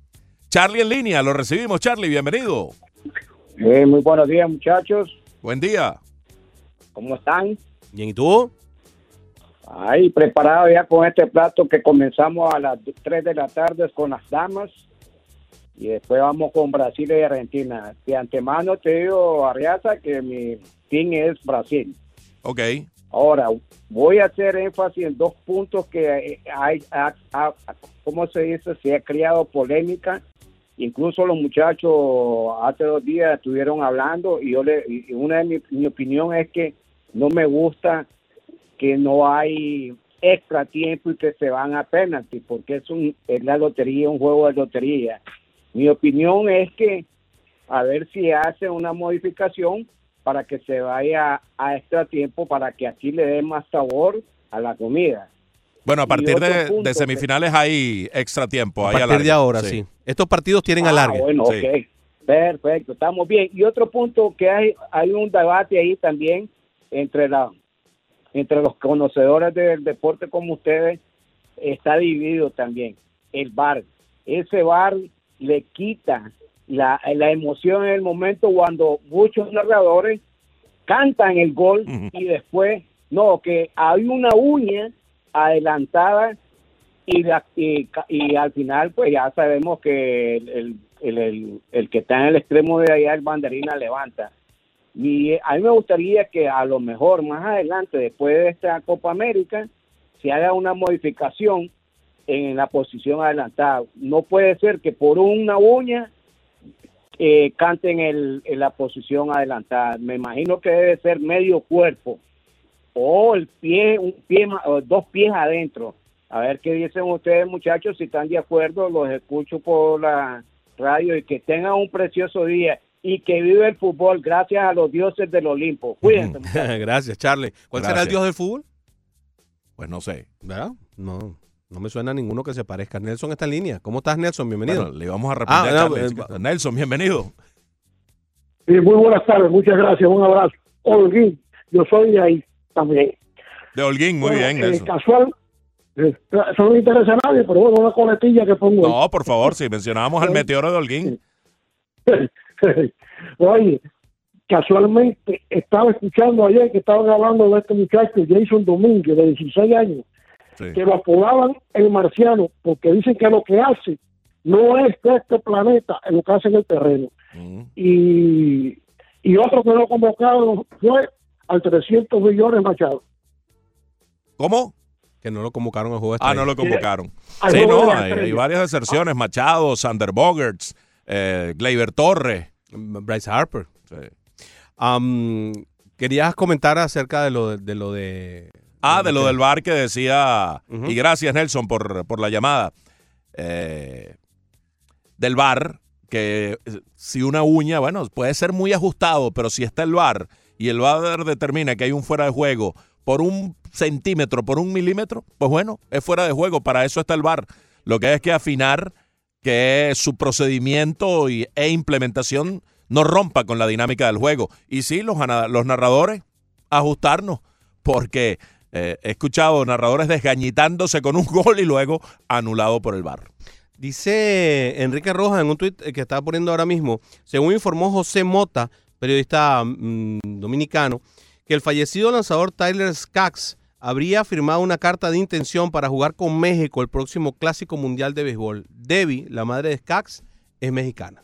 Charlie en línea, lo recibimos. Charlie, bienvenido. Eh, muy buenos días, muchachos. Buen día. ¿Cómo están? Bien, ¿y tú? Ahí, preparado ya con este plato que comenzamos a las 3 de la tarde con las damas y después vamos con Brasil y Argentina. De antemano te digo, Arriaza, que mi team es Brasil. Ok. Ahora, voy a hacer énfasis en dos puntos que hay, ha- ha- ¿cómo se dice? Se ha creado polémica. Incluso los muchachos hace dos días estuvieron hablando y yo le, y una de mi, mi opinión es que no me gusta que no hay extra tiempo y que se van a penalti porque es un es la lotería, un juego de lotería. Mi opinión es que a ver si hace una modificación para que se vaya a extra tiempo para que aquí le dé más sabor a la comida. Bueno, a partir de, punto de que- semifinales hay extra tiempo. A hay partir alargue. de ahora, sí. Estos partidos tienen Ah, alargue. bueno, Sí. ok. Perfecto, estamos bien. Y otro punto que hay, hay un debate ahí también entre la entre los conocedores del deporte como ustedes, está dividido también. El bar. Ese bar le quita la, la emoción en el momento cuando muchos narradores cantan el gol y después, no, que hay una uña adelantada y, la, y, al final pues ya sabemos que el, el, el, el- el que está en el extremo de allá, el banderina, levanta. Y eh, a mí me gustaría que a lo mejor más adelante, después de esta Copa América, se haga una modificación en la posición adelantada. No puede ser que por una uña eh, canten el, en la posición adelantada. Me imagino que debe ser medio cuerpo o el pie, un pie o dos pies adentro. A ver qué dicen ustedes, muchachos, si están de acuerdo, los escucho por la radio y que tengan un precioso día y que vive el fútbol gracias a los dioses del Olimpo. [laughs] Cuídense. [laughs] muchachos. Gracias, Charlie. ¿Cuál será el dios del fútbol? Pues no sé. ¿Verdad? No, no me suena a ninguno que se parezca. Nelson está en línea. ¿Cómo estás, Nelson? Bienvenido. Bueno, le vamos a repetir Ah, a no, Charlie. eh, Nelson, bienvenido. Sí, muy buenas tardes, muchas gracias, un abrazo. Holguín, yo soy de ahí también. De Holguín, muy Bueno, bien, eh, Nelson. casual, eh, eso no le interesa a nadie, pero bueno, una coletilla que pongo. ahí. No, por favor, si mencionábamos al meteoro de Holguín. [laughs] Oye, casualmente estaba escuchando ayer que estaban hablando de este muchacho, Jason Domínguez, de 16 años, que lo apodaban el marciano, porque dicen que lo que hace no es de este planeta, es lo que hace en el terreno. Y, y otro que lo convocaron fue al 300 millones Machado. ¿Cómo? Que no lo convocaron al juego de Ah, no lo convocaron. Sí, no, hay, varias deserciones. Machado, Sander Bogerts, eh, Gleyber Torres. Bryce Harper. Am, querías comentar acerca de lo de, de lo de Ah, de lo del bar que decía, y gracias Nelson por, por la llamada, eh, del bar, que eh, si una uña, bueno, puede ser muy ajustado, pero si está el bar y el bar determina que hay un fuera de juego por un centímetro, por un milímetro, pues bueno, es fuera de juego, para eso está el bar. Lo que hay es que afinar que su procedimiento y, e implementación no rompa con la dinámica del juego. Y sí, los, los narradores, ajustarnos, porque eh, he escuchado narradores desgañitándose con un gol y luego anulado por el bar. Dice Enrique Rojas en un tuit que estaba poniendo ahora mismo, según informó José Mota, periodista mm, dominicano, que el fallecido lanzador Tyler Skaggs habría firmado una carta de intención para jugar con México el próximo Clásico Mundial de Béisbol. Debbie, la madre de Skaggs, es mexicana.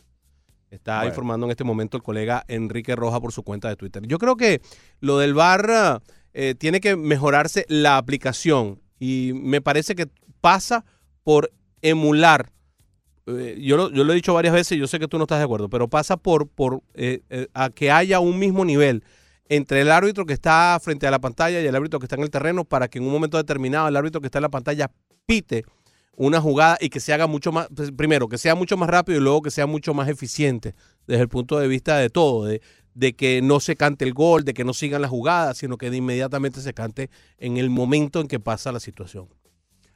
Está Bueno. informando en este momento el colega Enrique Rojas por su cuenta de Twitter. Yo creo que lo del VAR eh, tiene que mejorarse la aplicación y me parece que pasa por emular. eh, yo, lo, yo lo he dicho varias veces, yo sé que tú no estás de acuerdo, pero pasa por, por eh, eh, a que haya un mismo nivel entre el árbitro que está frente a la pantalla y el árbitro que está en el terreno para que en un momento determinado el árbitro que está en la pantalla pite una jugada y que se haga mucho más, pues, primero, que sea mucho más rápido y luego que sea mucho más eficiente desde el punto de vista de todo, de, de que no se cante el gol, de que no sigan las jugadas, sino que de inmediatamente se cante en el momento en que pasa la situación.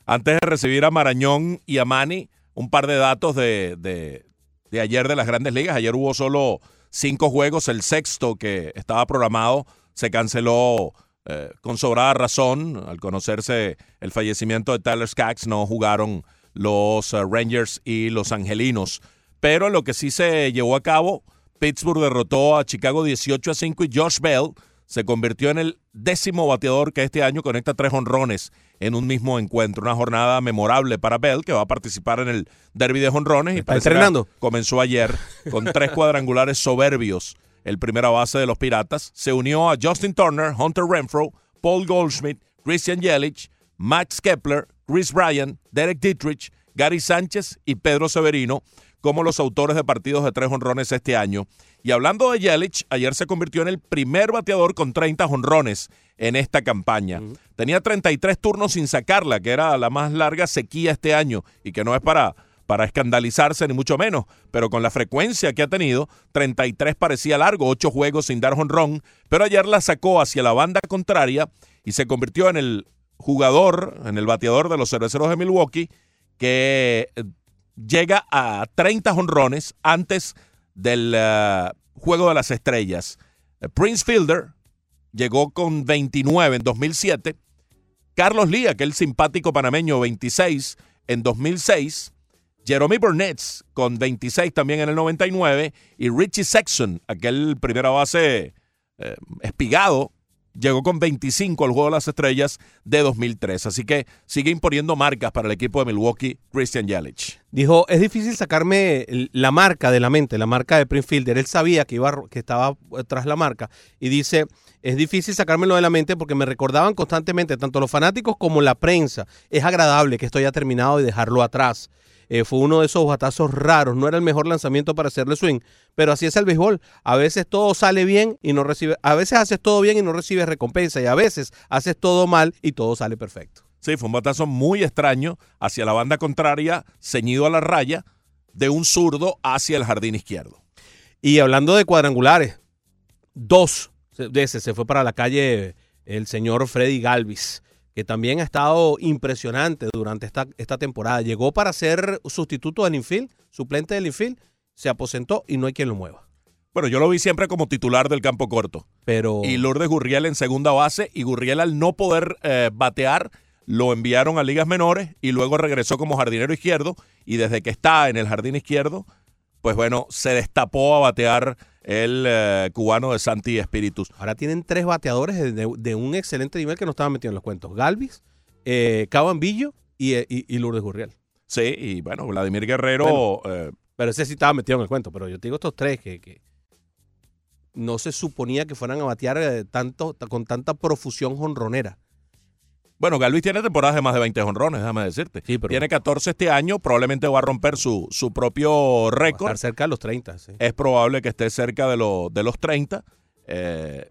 Antes de recibir a Marañón y a Mani, un par de datos de, de- ayer de las grandes ligas. Ayer hubo solo cinco juegos, el sexto que estaba programado se canceló eh, con sobrada razón. Al conocerse el fallecimiento de Tyler Skaggs, no jugaron los eh, Rangers y los Angelinos. Pero lo que sí se llevó a cabo, Pittsburgh derrotó a Chicago 18 a 5 y Josh Bell se convirtió en el décimo bateador que este año conecta tres honrones en un mismo encuentro. Una jornada memorable para Bell, que va a participar en el derby de honrones. Y ¿Está parece que entrenando? Comenzó ayer con tres cuadrangulares soberbios. El primera base de los Piratas se unió a Justin Turner, Hunter Renfro, Paul Goldschmidt, Christian Yelich, Max Kepler, Chris Bryan, Derek Dietrich, Gary Sánchez y Pedro Severino como los autores de partidos de tres honrones este año. Y hablando de Yelich, ayer se convirtió en el primer bateador con 30 honrones en esta campaña. Tenía 33 turnos sin sacarla, que era la más larga sequía este año y que no es para, para escandalizarse ni mucho menos, pero con la frecuencia que ha tenido, 33 parecía largo, 8 juegos sin dar honrón, pero ayer la sacó hacia la banda contraria y se convirtió en el jugador, en el bateador de los cerveceros de Milwaukee, que eh, llega a 30 honrones antes del eh, Juego de las Estrellas. Eh, Prince Fielder llegó con 29 en 2007. Carlos Lee, aquel simpático panameño, 26 en 2006. Jeremy Burnett con 26 también en el 99. Y Richie Sexton, aquel primera base eh, espigado, llegó con 25 al Juego de las Estrellas de 2003. Así que sigue imponiendo marcas para el equipo de Milwaukee, Christian Yelich. Dijo, es difícil sacarme la marca de la mente, la marca de Prince Fielder. Él sabía que, iba, que estaba eh, tras la marca y dice, es difícil sacármelo de la mente porque me recordaban constantemente, tanto los fanáticos como la prensa. Es agradable que esto haya terminado y dejarlo atrás. Eh, fue uno de esos batazos raros, no era el mejor lanzamiento para hacerle swing, pero así es el béisbol. A veces todo sale bien y no recibe, a veces haces todo bien y no recibes recompensa y a veces haces todo mal y todo sale perfecto. Sí, fue un batazo muy extraño hacia la banda contraria, ceñido a la raya, de un zurdo hacia el jardín izquierdo. Y hablando de cuadrangulares, dos de ese se fue para la calle el señor Freddy Galvis, que también ha estado impresionante durante esta, esta temporada. Llegó para ser sustituto del infield, suplente del infield, se aposentó y no hay quien lo mueva. Bueno, yo lo vi siempre como titular del campo corto. Pero. Y Lourdes Gurriel en segunda base. Y Gurriel, al no poder eh, batear, lo enviaron a ligas menores y luego regresó como jardinero izquierdo. Y desde que está en el jardín izquierdo, pues bueno, se destapó a batear el eh, cubano de Santi Espíritus. Ahora tienen tres bateadores de, de- de un excelente nivel que no estaban metidos en los cuentos. Galvis, eh, Cabambillo y, eh, y- y Lourdes Gurriel. Sí, y bueno, Vladimir Guerrero. eh, Pero ese sí estaba metido en el cuento. Pero yo te digo estos tres que, que no se suponía que fueran a batear tanto, con tanta profusión jonronera. Bueno, Galvis tiene temporadas de más de 20 honrones, déjame decirte. Tiene 14 este año, probablemente va a romper su, su propio récord. Estar cerca de los 30. sí. Es probable que esté cerca de, lo- de los 30. Eh,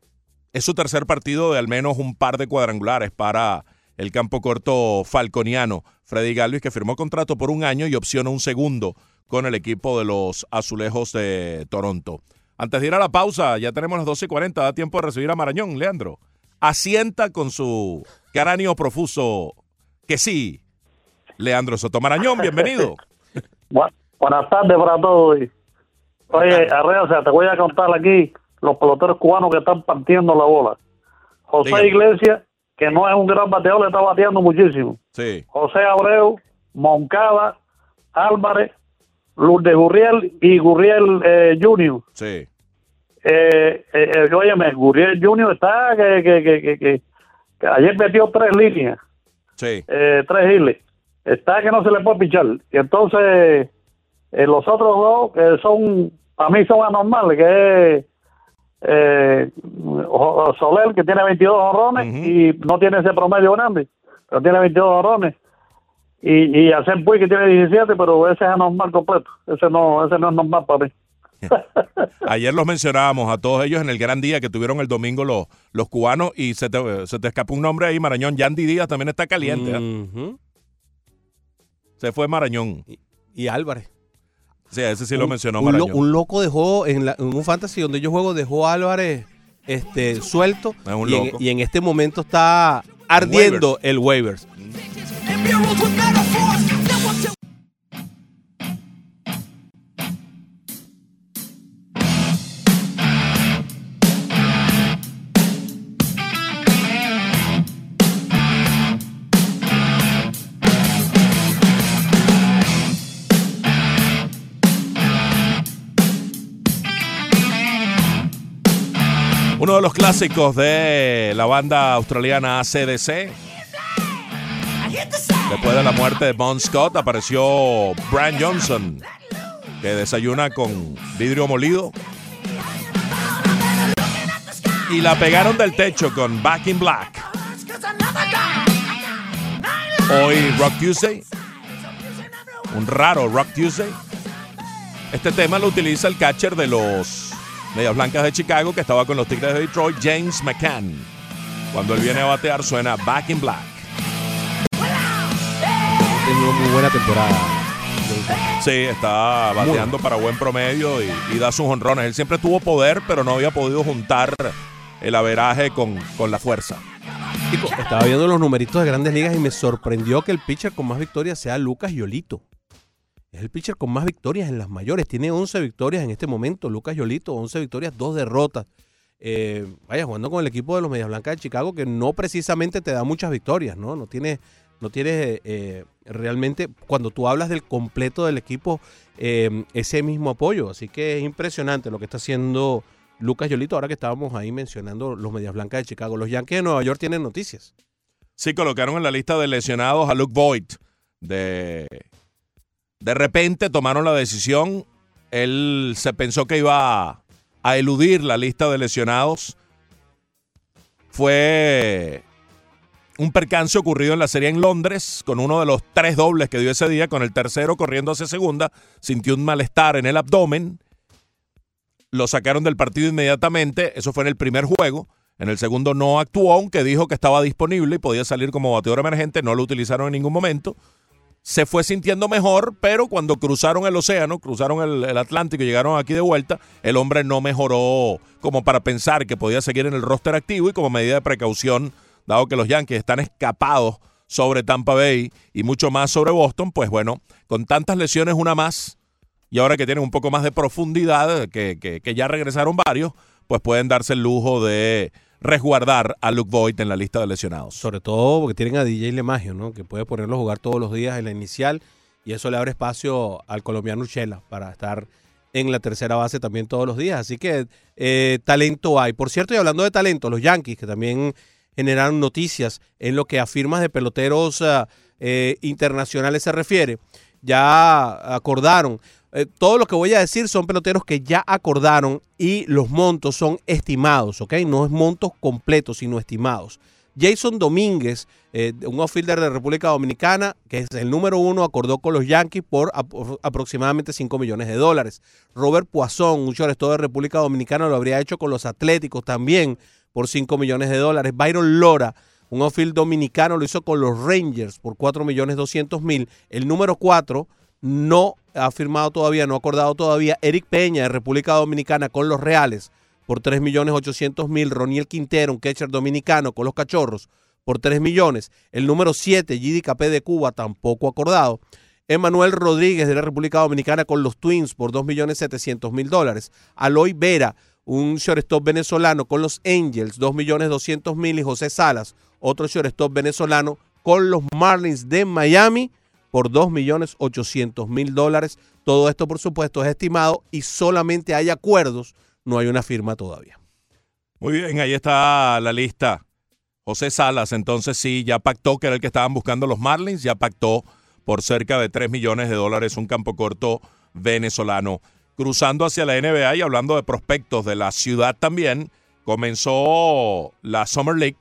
es su tercer partido de al menos un par de cuadrangulares para el campo corto falconiano. Freddy Galvis, que firmó contrato por un año y opciona un segundo con el equipo de los Azulejos de Toronto. Antes de ir a la pausa, ya tenemos las 12 y 40, da tiempo de recibir a Marañón, Leandro. Asienta con su cráneo profuso que sí. Leandro Soto Marañón, [laughs] bienvenido. Bu- Buenas tardes para todos. Oye, Arrea, o sea, te voy a contar aquí los peloteros cubanos que están partiendo la bola. José Dígame. Iglesias, que no es un gran bateador, le está bateando muchísimo. Sí. José Abreu, Moncada, Álvarez, Lourdes Gurriel y Gurriel eh, Junior. Sí. Eh, eh, eh, óyeme, Gurriel Junior está que, que, que, ayer metió tres líneas Sí. eh, tres giles. Está que no se le puede pichar. Y entonces, eh, los otros dos que son, para mí son anormales, que es eh, Soler, que tiene 22 honrones y no tiene ese promedio grande, pero tiene 22 honrones. Y, y Puy, que tiene 17, pero ese es anormal completo. Ese no, ese no es normal para mí. Ayer los mencionábamos a todos ellos en el gran día que tuvieron el domingo los, los cubanos y se te, se te escapó un nombre ahí, Marañón. Yandy Díaz también está caliente. ¿eh? Se fue Marañón. Y Álvarez. Sí, ese sí lo mencionó un, lo- Marañón. un loco dejó, en, la- en un fantasy donde yo juego, dejó a Álvarez este, suelto. Es un y, en, loco. y en este momento está ardiendo el waivers. Uno los clásicos de la banda australiana ACDC. Después de la muerte de Bon Scott apareció Brian Johnson, que desayuna con vidrio molido. Y la pegaron del techo con Back in Black. Hoy Rock Tuesday. Un raro Rock Tuesday. Este tema lo utiliza el catcher de los Medias Blancas de Chicago que estaba con los Tigres de Detroit, James McCann. Cuando él viene a batear suena Back in Black. Ha tenido muy buena temporada. Sí, está bateando para buen promedio y, y da sus honrones. Él siempre tuvo poder, pero no había podido juntar el averaje con, con la fuerza. Estaba viendo los numeritos de grandes ligas y me sorprendió que el pitcher con más victorias sea Lucas Yolito. Es el pitcher con más victorias en las mayores. Tiene 11 victorias en este momento. Lucas Yolito, 11 victorias, 2 derrotas. Eh, vaya, jugando con el equipo de los Medias Blancas de Chicago, que no precisamente te da muchas victorias, ¿no? No tiene, no tiene eh, realmente, cuando tú hablas del completo del equipo, eh, ese mismo apoyo. Así que es impresionante lo que está haciendo Lucas Yolito, ahora que estábamos ahí mencionando los Medias Blancas de Chicago. Los Yankees de Nueva York tienen noticias. Sí, colocaron en la lista de lesionados a Luke Voigt. De, de repente tomaron la decisión. Él se pensó que iba a, eludir la lista de lesionados. Fue un percance ocurrido en la serie en Londres con uno de los tres dobles que dio ese día, con el tercero corriendo hacia segunda. Sintió un malestar en el abdomen. Lo sacaron del partido inmediatamente. Eso fue en el primer juego. En el segundo no actuó, aunque dijo que estaba disponible y podía salir como bateador emergente. No lo utilizaron en ningún momento. Se fue sintiendo mejor, pero cuando cruzaron el océano, cruzaron el, Atlántico y llegaron aquí de vuelta, el hombre no mejoró como para pensar que podía seguir en el roster activo y como medida de precaución, dado que los Yankees están escapados sobre Tampa Bay y mucho más sobre Boston, pues bueno, con tantas lesiones una más y ahora que tienen un poco más de profundidad, que, que- que ya regresaron varios, pues pueden darse el lujo de resguardar a Luke Voigt en la lista de lesionados. Sobre todo porque tienen a DJ LeMagio, ¿no? Que puede ponerlo a jugar todos los días en la inicial y eso le abre espacio al colombiano Urshela para estar en la tercera base también todos los días. Así que eh, talento hay. Por cierto, y hablando de talento, los Yankees, que también generaron noticias en lo que a firmas de peloteros ah, eh, internacionales se refiere, ya acordaron. Eh, todo lo que voy a decir son peloteros que ya acordaron y los montos son estimados, ¿ok? No es montos completos, sino estimados. Jason Domínguez, eh, un outfielder de República Dominicana, que es el número uno, acordó con los Yankees por ap- aproximadamente 5 millones de dólares. Robert Poisson, un shortstop de República Dominicana, lo habría hecho con los Atléticos también por 5 millones de dólares. Byron Lora, un outfield dominicano, lo hizo con los Rangers por 4 millones 200 mil. El número 4 no ha firmado todavía, no ha acordado todavía. Eric Peña de República Dominicana con los Reales por 3 millones 800 mil. Roniel Quintero, un catcher dominicano con los Cachorros por 3 millones. El número 7, Gidi Capé de Cuba, tampoco acordado. Emanuel Rodríguez de la República Dominicana con los Twins por 2 millones 700 mil dólares. Aloy Vera, un shortstop venezolano con los Angels, 2 millones 200 mil. Y José Salas, otro shortstop venezolano con los Marlins de Miami por 2 millones 800 mil dólares. Todo esto, por supuesto, es estimado y solamente hay acuerdos, no hay una firma todavía. Muy bien, ahí está la lista. José Salas, entonces sí, ya pactó, que era el que estaban buscando los Marlins, ya pactó por cerca de 3 millones de dólares un campo corto venezolano. Cruzando hacia la NBA y hablando de prospectos de la ciudad también, comenzó la Summer League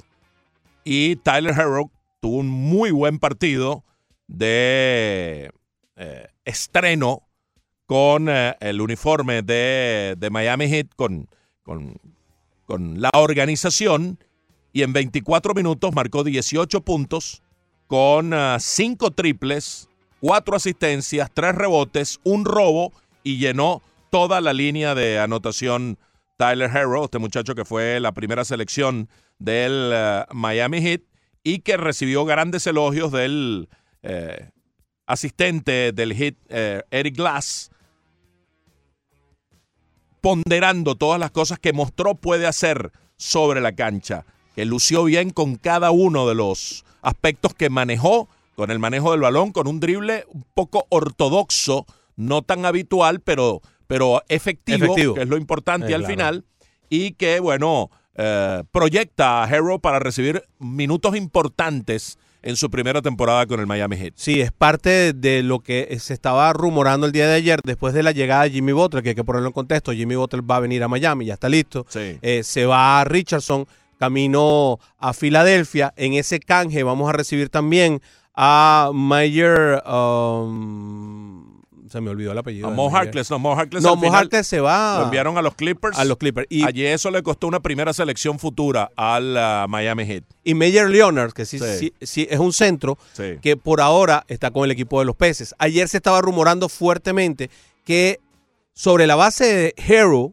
y Tyler Herro tuvo un muy buen partido de eh, estreno con eh, el uniforme de, de Miami Heat, con, con, con la organización, y en 24 minutos marcó 18 puntos con 5 triples, 4 asistencias, 3 rebotes, un robo y llenó toda la línea de anotación Tyler Herro, este muchacho que fue la primera selección del eh, Miami Heat y que recibió grandes elogios del eh, asistente del Heat, eh, Eric Glass, ponderando todas las cosas que mostró puede hacer sobre la cancha, que lució bien con cada uno de los aspectos que manejó, con el manejo del balón, con un drible un poco ortodoxo, no tan habitual, pero, pero efectivo, Efectivo. que es lo importante Eh, al claro. final, y que, bueno, eh, proyecta a Harrow para recibir minutos importantes en su primera temporada con el Miami Heat. Sí, es parte de lo que se estaba rumorando el día de ayer después de la llegada de Jimmy Butler, que hay que ponerlo en contexto. Jimmy Butler va a venir a Miami, ya está listo. Sí. Eh, se va a Richardson, camino a Filadelfia. En ese canje vamos a recibir también a Mayer. um, se me olvidó el apellido. A Mo. Harkless, no, Mo Harkless No, Mo Harkless se va. Lo enviaron a los Clippers. A los Clippers. Y, Allí eso le costó una primera selección futura al ah, Miami Heat. y Mayer Leonard, que sí, Sí. sí- sí es un centro Sí. que por ahora está con el equipo de los peces. Ayer se estaba rumorando fuertemente que sobre la base de Hero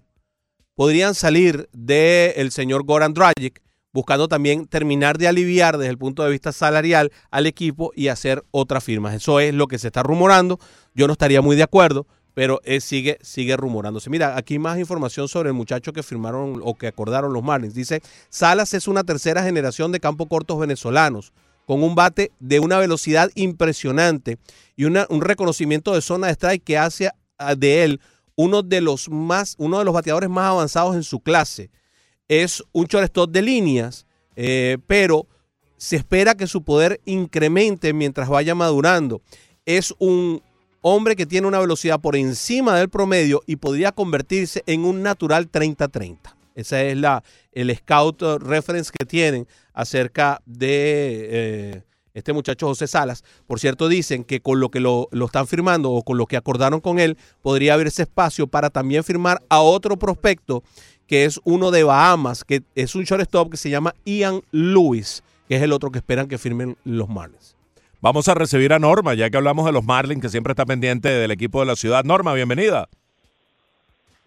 podrían salir del señor Goran Dragic, buscando también terminar de aliviar desde el punto de vista salarial al equipo y hacer otras firmas. Eso es lo que se está rumorando. Yo no estaría muy de acuerdo, pero sigue, sigue rumorándose. Mira, aquí más información sobre el muchacho que firmaron o que acordaron los Marlins. Dice, Salas es una tercera generación de campo cortos venezolanos con un bate de una velocidad impresionante y un reconocimiento de zona de strike que hace de él uno de los más, uno de los bateadores más avanzados en su clase. Es un shortstop de líneas, eh, pero se espera que su poder incremente mientras vaya madurando. Es un hombre que tiene una velocidad por encima del promedio y podría convertirse en un natural 30-30. Ese es la, el scout reference que tienen acerca de eh, este muchacho José Salas. Por cierto, dicen que con lo que lo, lo están firmando o con lo que acordaron con él, podría abrirse espacio para también firmar a otro prospecto que es uno de Bahamas, que es un shortstop que se llama Ian Lewis, que es el otro que esperan que firmen los Marlins. Vamos a recibir a Norma, ya que hablamos de los Marlins, que siempre está pendiente del equipo de la ciudad. Norma, bienvenida.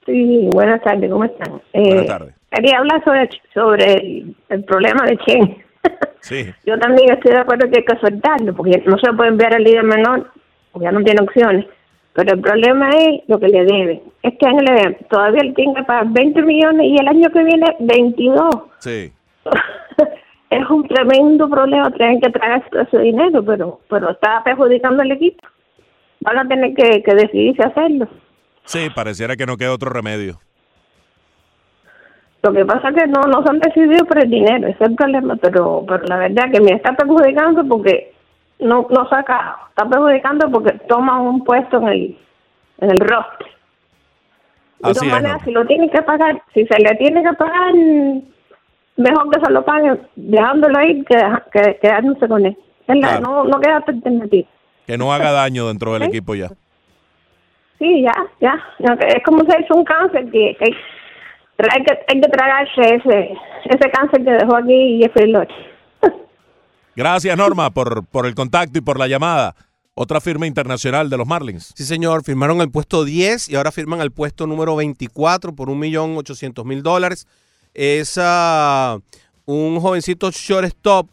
Sí, buenas tardes, ¿cómo están? Buenas Eh, tardes. Quería hablar sobre, sobre el, el problema de Chen. [laughs] Sí. Yo también estoy de acuerdo que hay que soltarlo, porque no se puede enviar al líder menor, porque ya no tiene opciones. Pero el problema es lo que le deben. Este año le deben, todavía le tienen que pagar 20 millones y el año que viene 22. Sí. [laughs] Es un tremendo problema tener que todo ese dinero, pero pero está perjudicando al equipo. Van a tener que, que decidirse hacerlo. Sí, pareciera que no queda otro remedio. Lo que pasa es que no, no son decididos por el dinero, ese es el problema, pero, pero la verdad que me está perjudicando porque no, no saca, está perjudicando porque toma un puesto en el, en el roster. De todas es, maneras, si lo tiene que pagar, si se le tiene que pagar, mejor que se lo paguen dejándolo ahí que, que quedándose con él. Es la- Claro. no, no queda otra alternativa. Que no haga daño dentro del equipo ya. Sí, ya, ya. Es como se hizo un cáncer que, que hay, hay que hay que tragarse ese, ese cáncer que dejó aquí Jeffrey Lodge. Gracias, Norma, por, por el contacto y por la llamada. Otra firma internacional de los Marlins. Sí, señor, firmaron el puesto 10 y ahora firman el puesto número 24 por 1.800.000 dólares. Es ah, un jovencito shortstop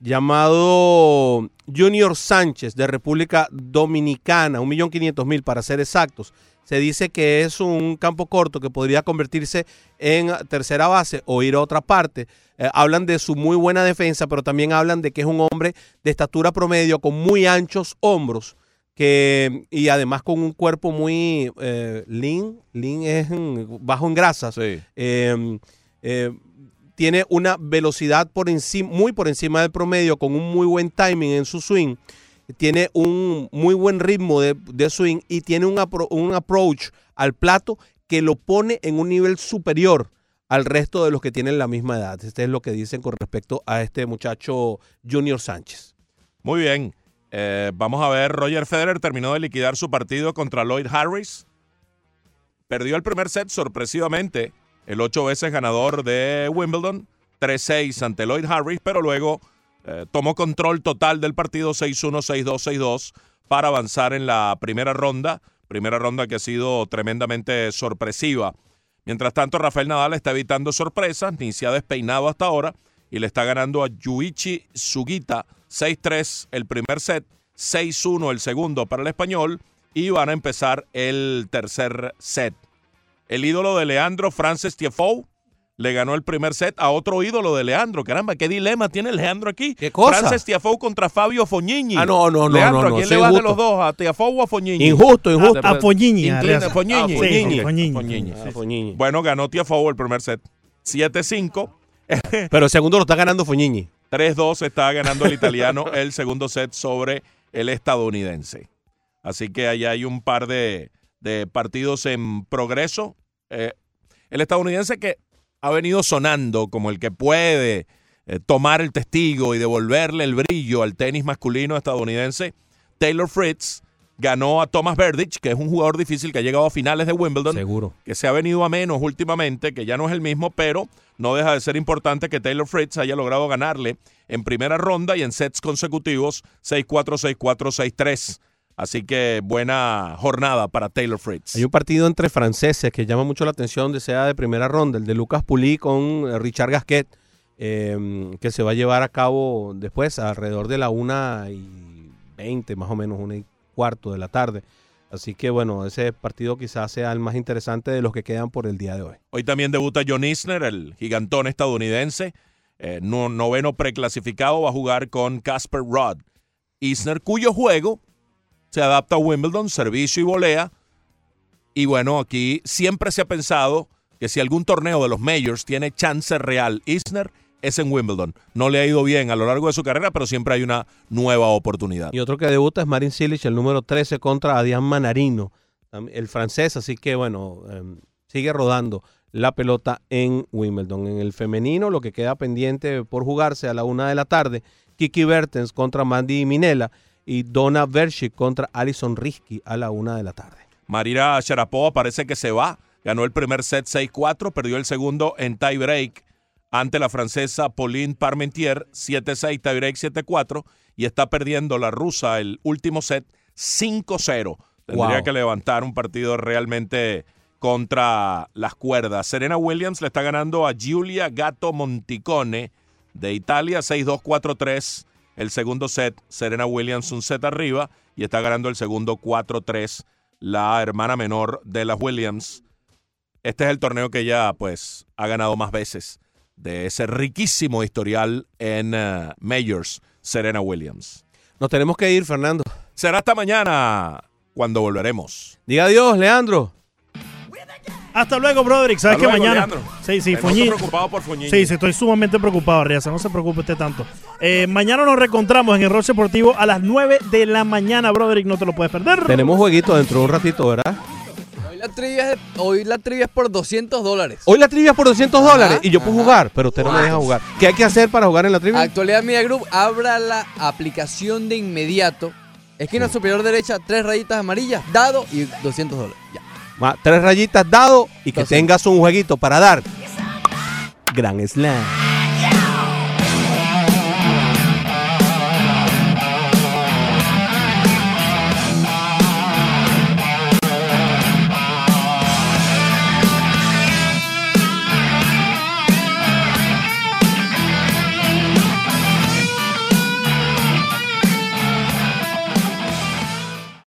llamado Junior Sánchez de República Dominicana, 1.500.000 para ser exactos. Se dice que es un campo corto que podría convertirse en tercera base o ir a otra parte. Eh, hablan de su muy buena defensa, pero también hablan de que es un hombre de estatura promedio con muy anchos hombros que y además con un cuerpo muy eh, lean, lean es bajo en grasas. Eh, eh, tiene una velocidad por encima, muy por encima del promedio, con un muy buen timing en su swing. Tiene un muy buen ritmo de, swing y tiene un, un approach al plato que lo pone en un nivel superior al resto de los que tienen la misma edad. Este es lo que dicen con respecto a este muchacho Junior Sánchez. Muy bien. Eh, vamos a ver, Roger Federer terminó de liquidar su partido contra Lloyd Harris. Perdió el primer set sorpresivamente, el ocho veces ganador de Wimbledon, 3-6 ante Lloyd Harris, pero luego eh, tomó control total del partido 6-1, 6-2, 6-2 para avanzar en la primera ronda, primera ronda que ha sido tremendamente sorpresiva. Mientras tanto, Rafael Nadal está evitando sorpresas, ni se ha despeinado hasta ahora y le está ganando a Yuichi Sugita 6-3 el primer set, 6-1 el segundo para el español y van a empezar el tercer set. El ídolo de Leandro, Francis Tiafoe, le ganó el primer set a otro ídolo de Leandro. Caramba, qué dilema tiene Leandro aquí. ¿Qué cosa? Francis Tiafoe contra Fabio Fognini. Ah, no, no, no, Leandro, no, no, ¿a quién sí, le vas de injusto. los dos? ¿A Tiafoe o a Fognini? Injusto, injusto. Ah, A Fognini, Arias. Fognini. Fognini. Ah. Bueno, ganó Tiafoe el primer set. 7-5. [laughs] Pero el segundo lo está ganando Fognini. 3-2 está ganando el italiano el segundo set sobre el estadounidense. Así que ahí hay un par de, de partidos en progreso. Eh, el estadounidense que ha venido sonando como el que puede eh, tomar el testigo y devolverle el brillo al tenis masculino estadounidense, Taylor Fritz ganó a Thomas Berdych, que es un jugador difícil que ha llegado a finales de Wimbledon. Seguro. Que se ha venido a menos últimamente, que ya no es el mismo, pero no deja de ser importante que Taylor Fritz haya logrado ganarle en primera ronda y en sets consecutivos 6-4, 6-4, 6-3. Así que buena jornada para Taylor Fritz. Hay un partido entre franceses que llama mucho la atención, de sea de primera ronda, el de Lucas Pulí con eh, Richard Gasquet, eh, que se va a llevar a cabo después, alrededor de la una y 20, más o menos, una y cuarto de la tarde. Así que bueno, ese partido quizás sea el más interesante de los que quedan por el día de hoy. Hoy también debuta John Isner, el gigantón estadounidense. Eh, no- noveno preclasificado va a jugar con Casper Rudd. Isner, cuyo juego se adapta a Wimbledon, servicio y volea. Y bueno, aquí siempre se ha pensado que si algún torneo de los majors tiene chance real, Isner es en Wimbledon. No le ha ido bien a lo largo de su carrera, pero siempre hay una nueva oportunidad. Y otro que debuta es Marin Cilic, el número 13 contra Adrián Manarino, el francés. Así que bueno, eh, sigue rodando la pelota en Wimbledon. En el femenino, lo que queda pendiente por jugarse a la una de la tarde, Kiki Bertens contra Mandy Minela y Donna Vershik contra Alison Risky a la una de la tarde. Marira Sharapova parece que se va, ganó el primer set 6-4, perdió el segundo en tie break ante la francesa Pauline Parmentier 7-6, tie break 7-4 y está perdiendo la rusa el último set 5-0. Tendría Wow. que levantar un partido realmente contra las cuerdas. Serena Williams le está ganando a Giulia Gatto Monticone de Italia 6-2, 4-3. El segundo set, Serena Williams un set arriba y está ganando el segundo 4-3 la hermana menor de las Williams. Este es el torneo que ella pues ha ganado más veces de ese riquísimo historial en eh, Majors, Serena Williams. Nos tenemos que ir, Fernando. Será hasta mañana cuando volveremos. Diga adiós, Leandro. Hasta luego, Broderick. Sabes Hasta que luego, mañana. Leandro. Sí, sí, Fuñi- estoy preocupado por Fuñiño. Sí, sí, estoy sumamente preocupado, Riaza. No se preocupe usted tanto. Eh, mañana nos reencontramos en el Roche Deportivo a las 9 de la mañana, Broderick. No te lo puedes perder. Tenemos jueguito dentro de un ratito, ¿verdad? Hoy la trivia es, hoy la trivia es por 200 dólares. Hoy la trivia es por 200 Ajá, dólares y yo puedo ajá. jugar, pero usted no me deja jugar. ¿Qué hay que hacer para jugar en la trivia? Actualidad Media Group, abra la aplicación de inmediato. Esquina superior derecha, tres rayitas amarillas, dado y 200 dólares. Ya. Tres rayitas dado y que Entonces- tengas un jueguito para dar. Gran Slam.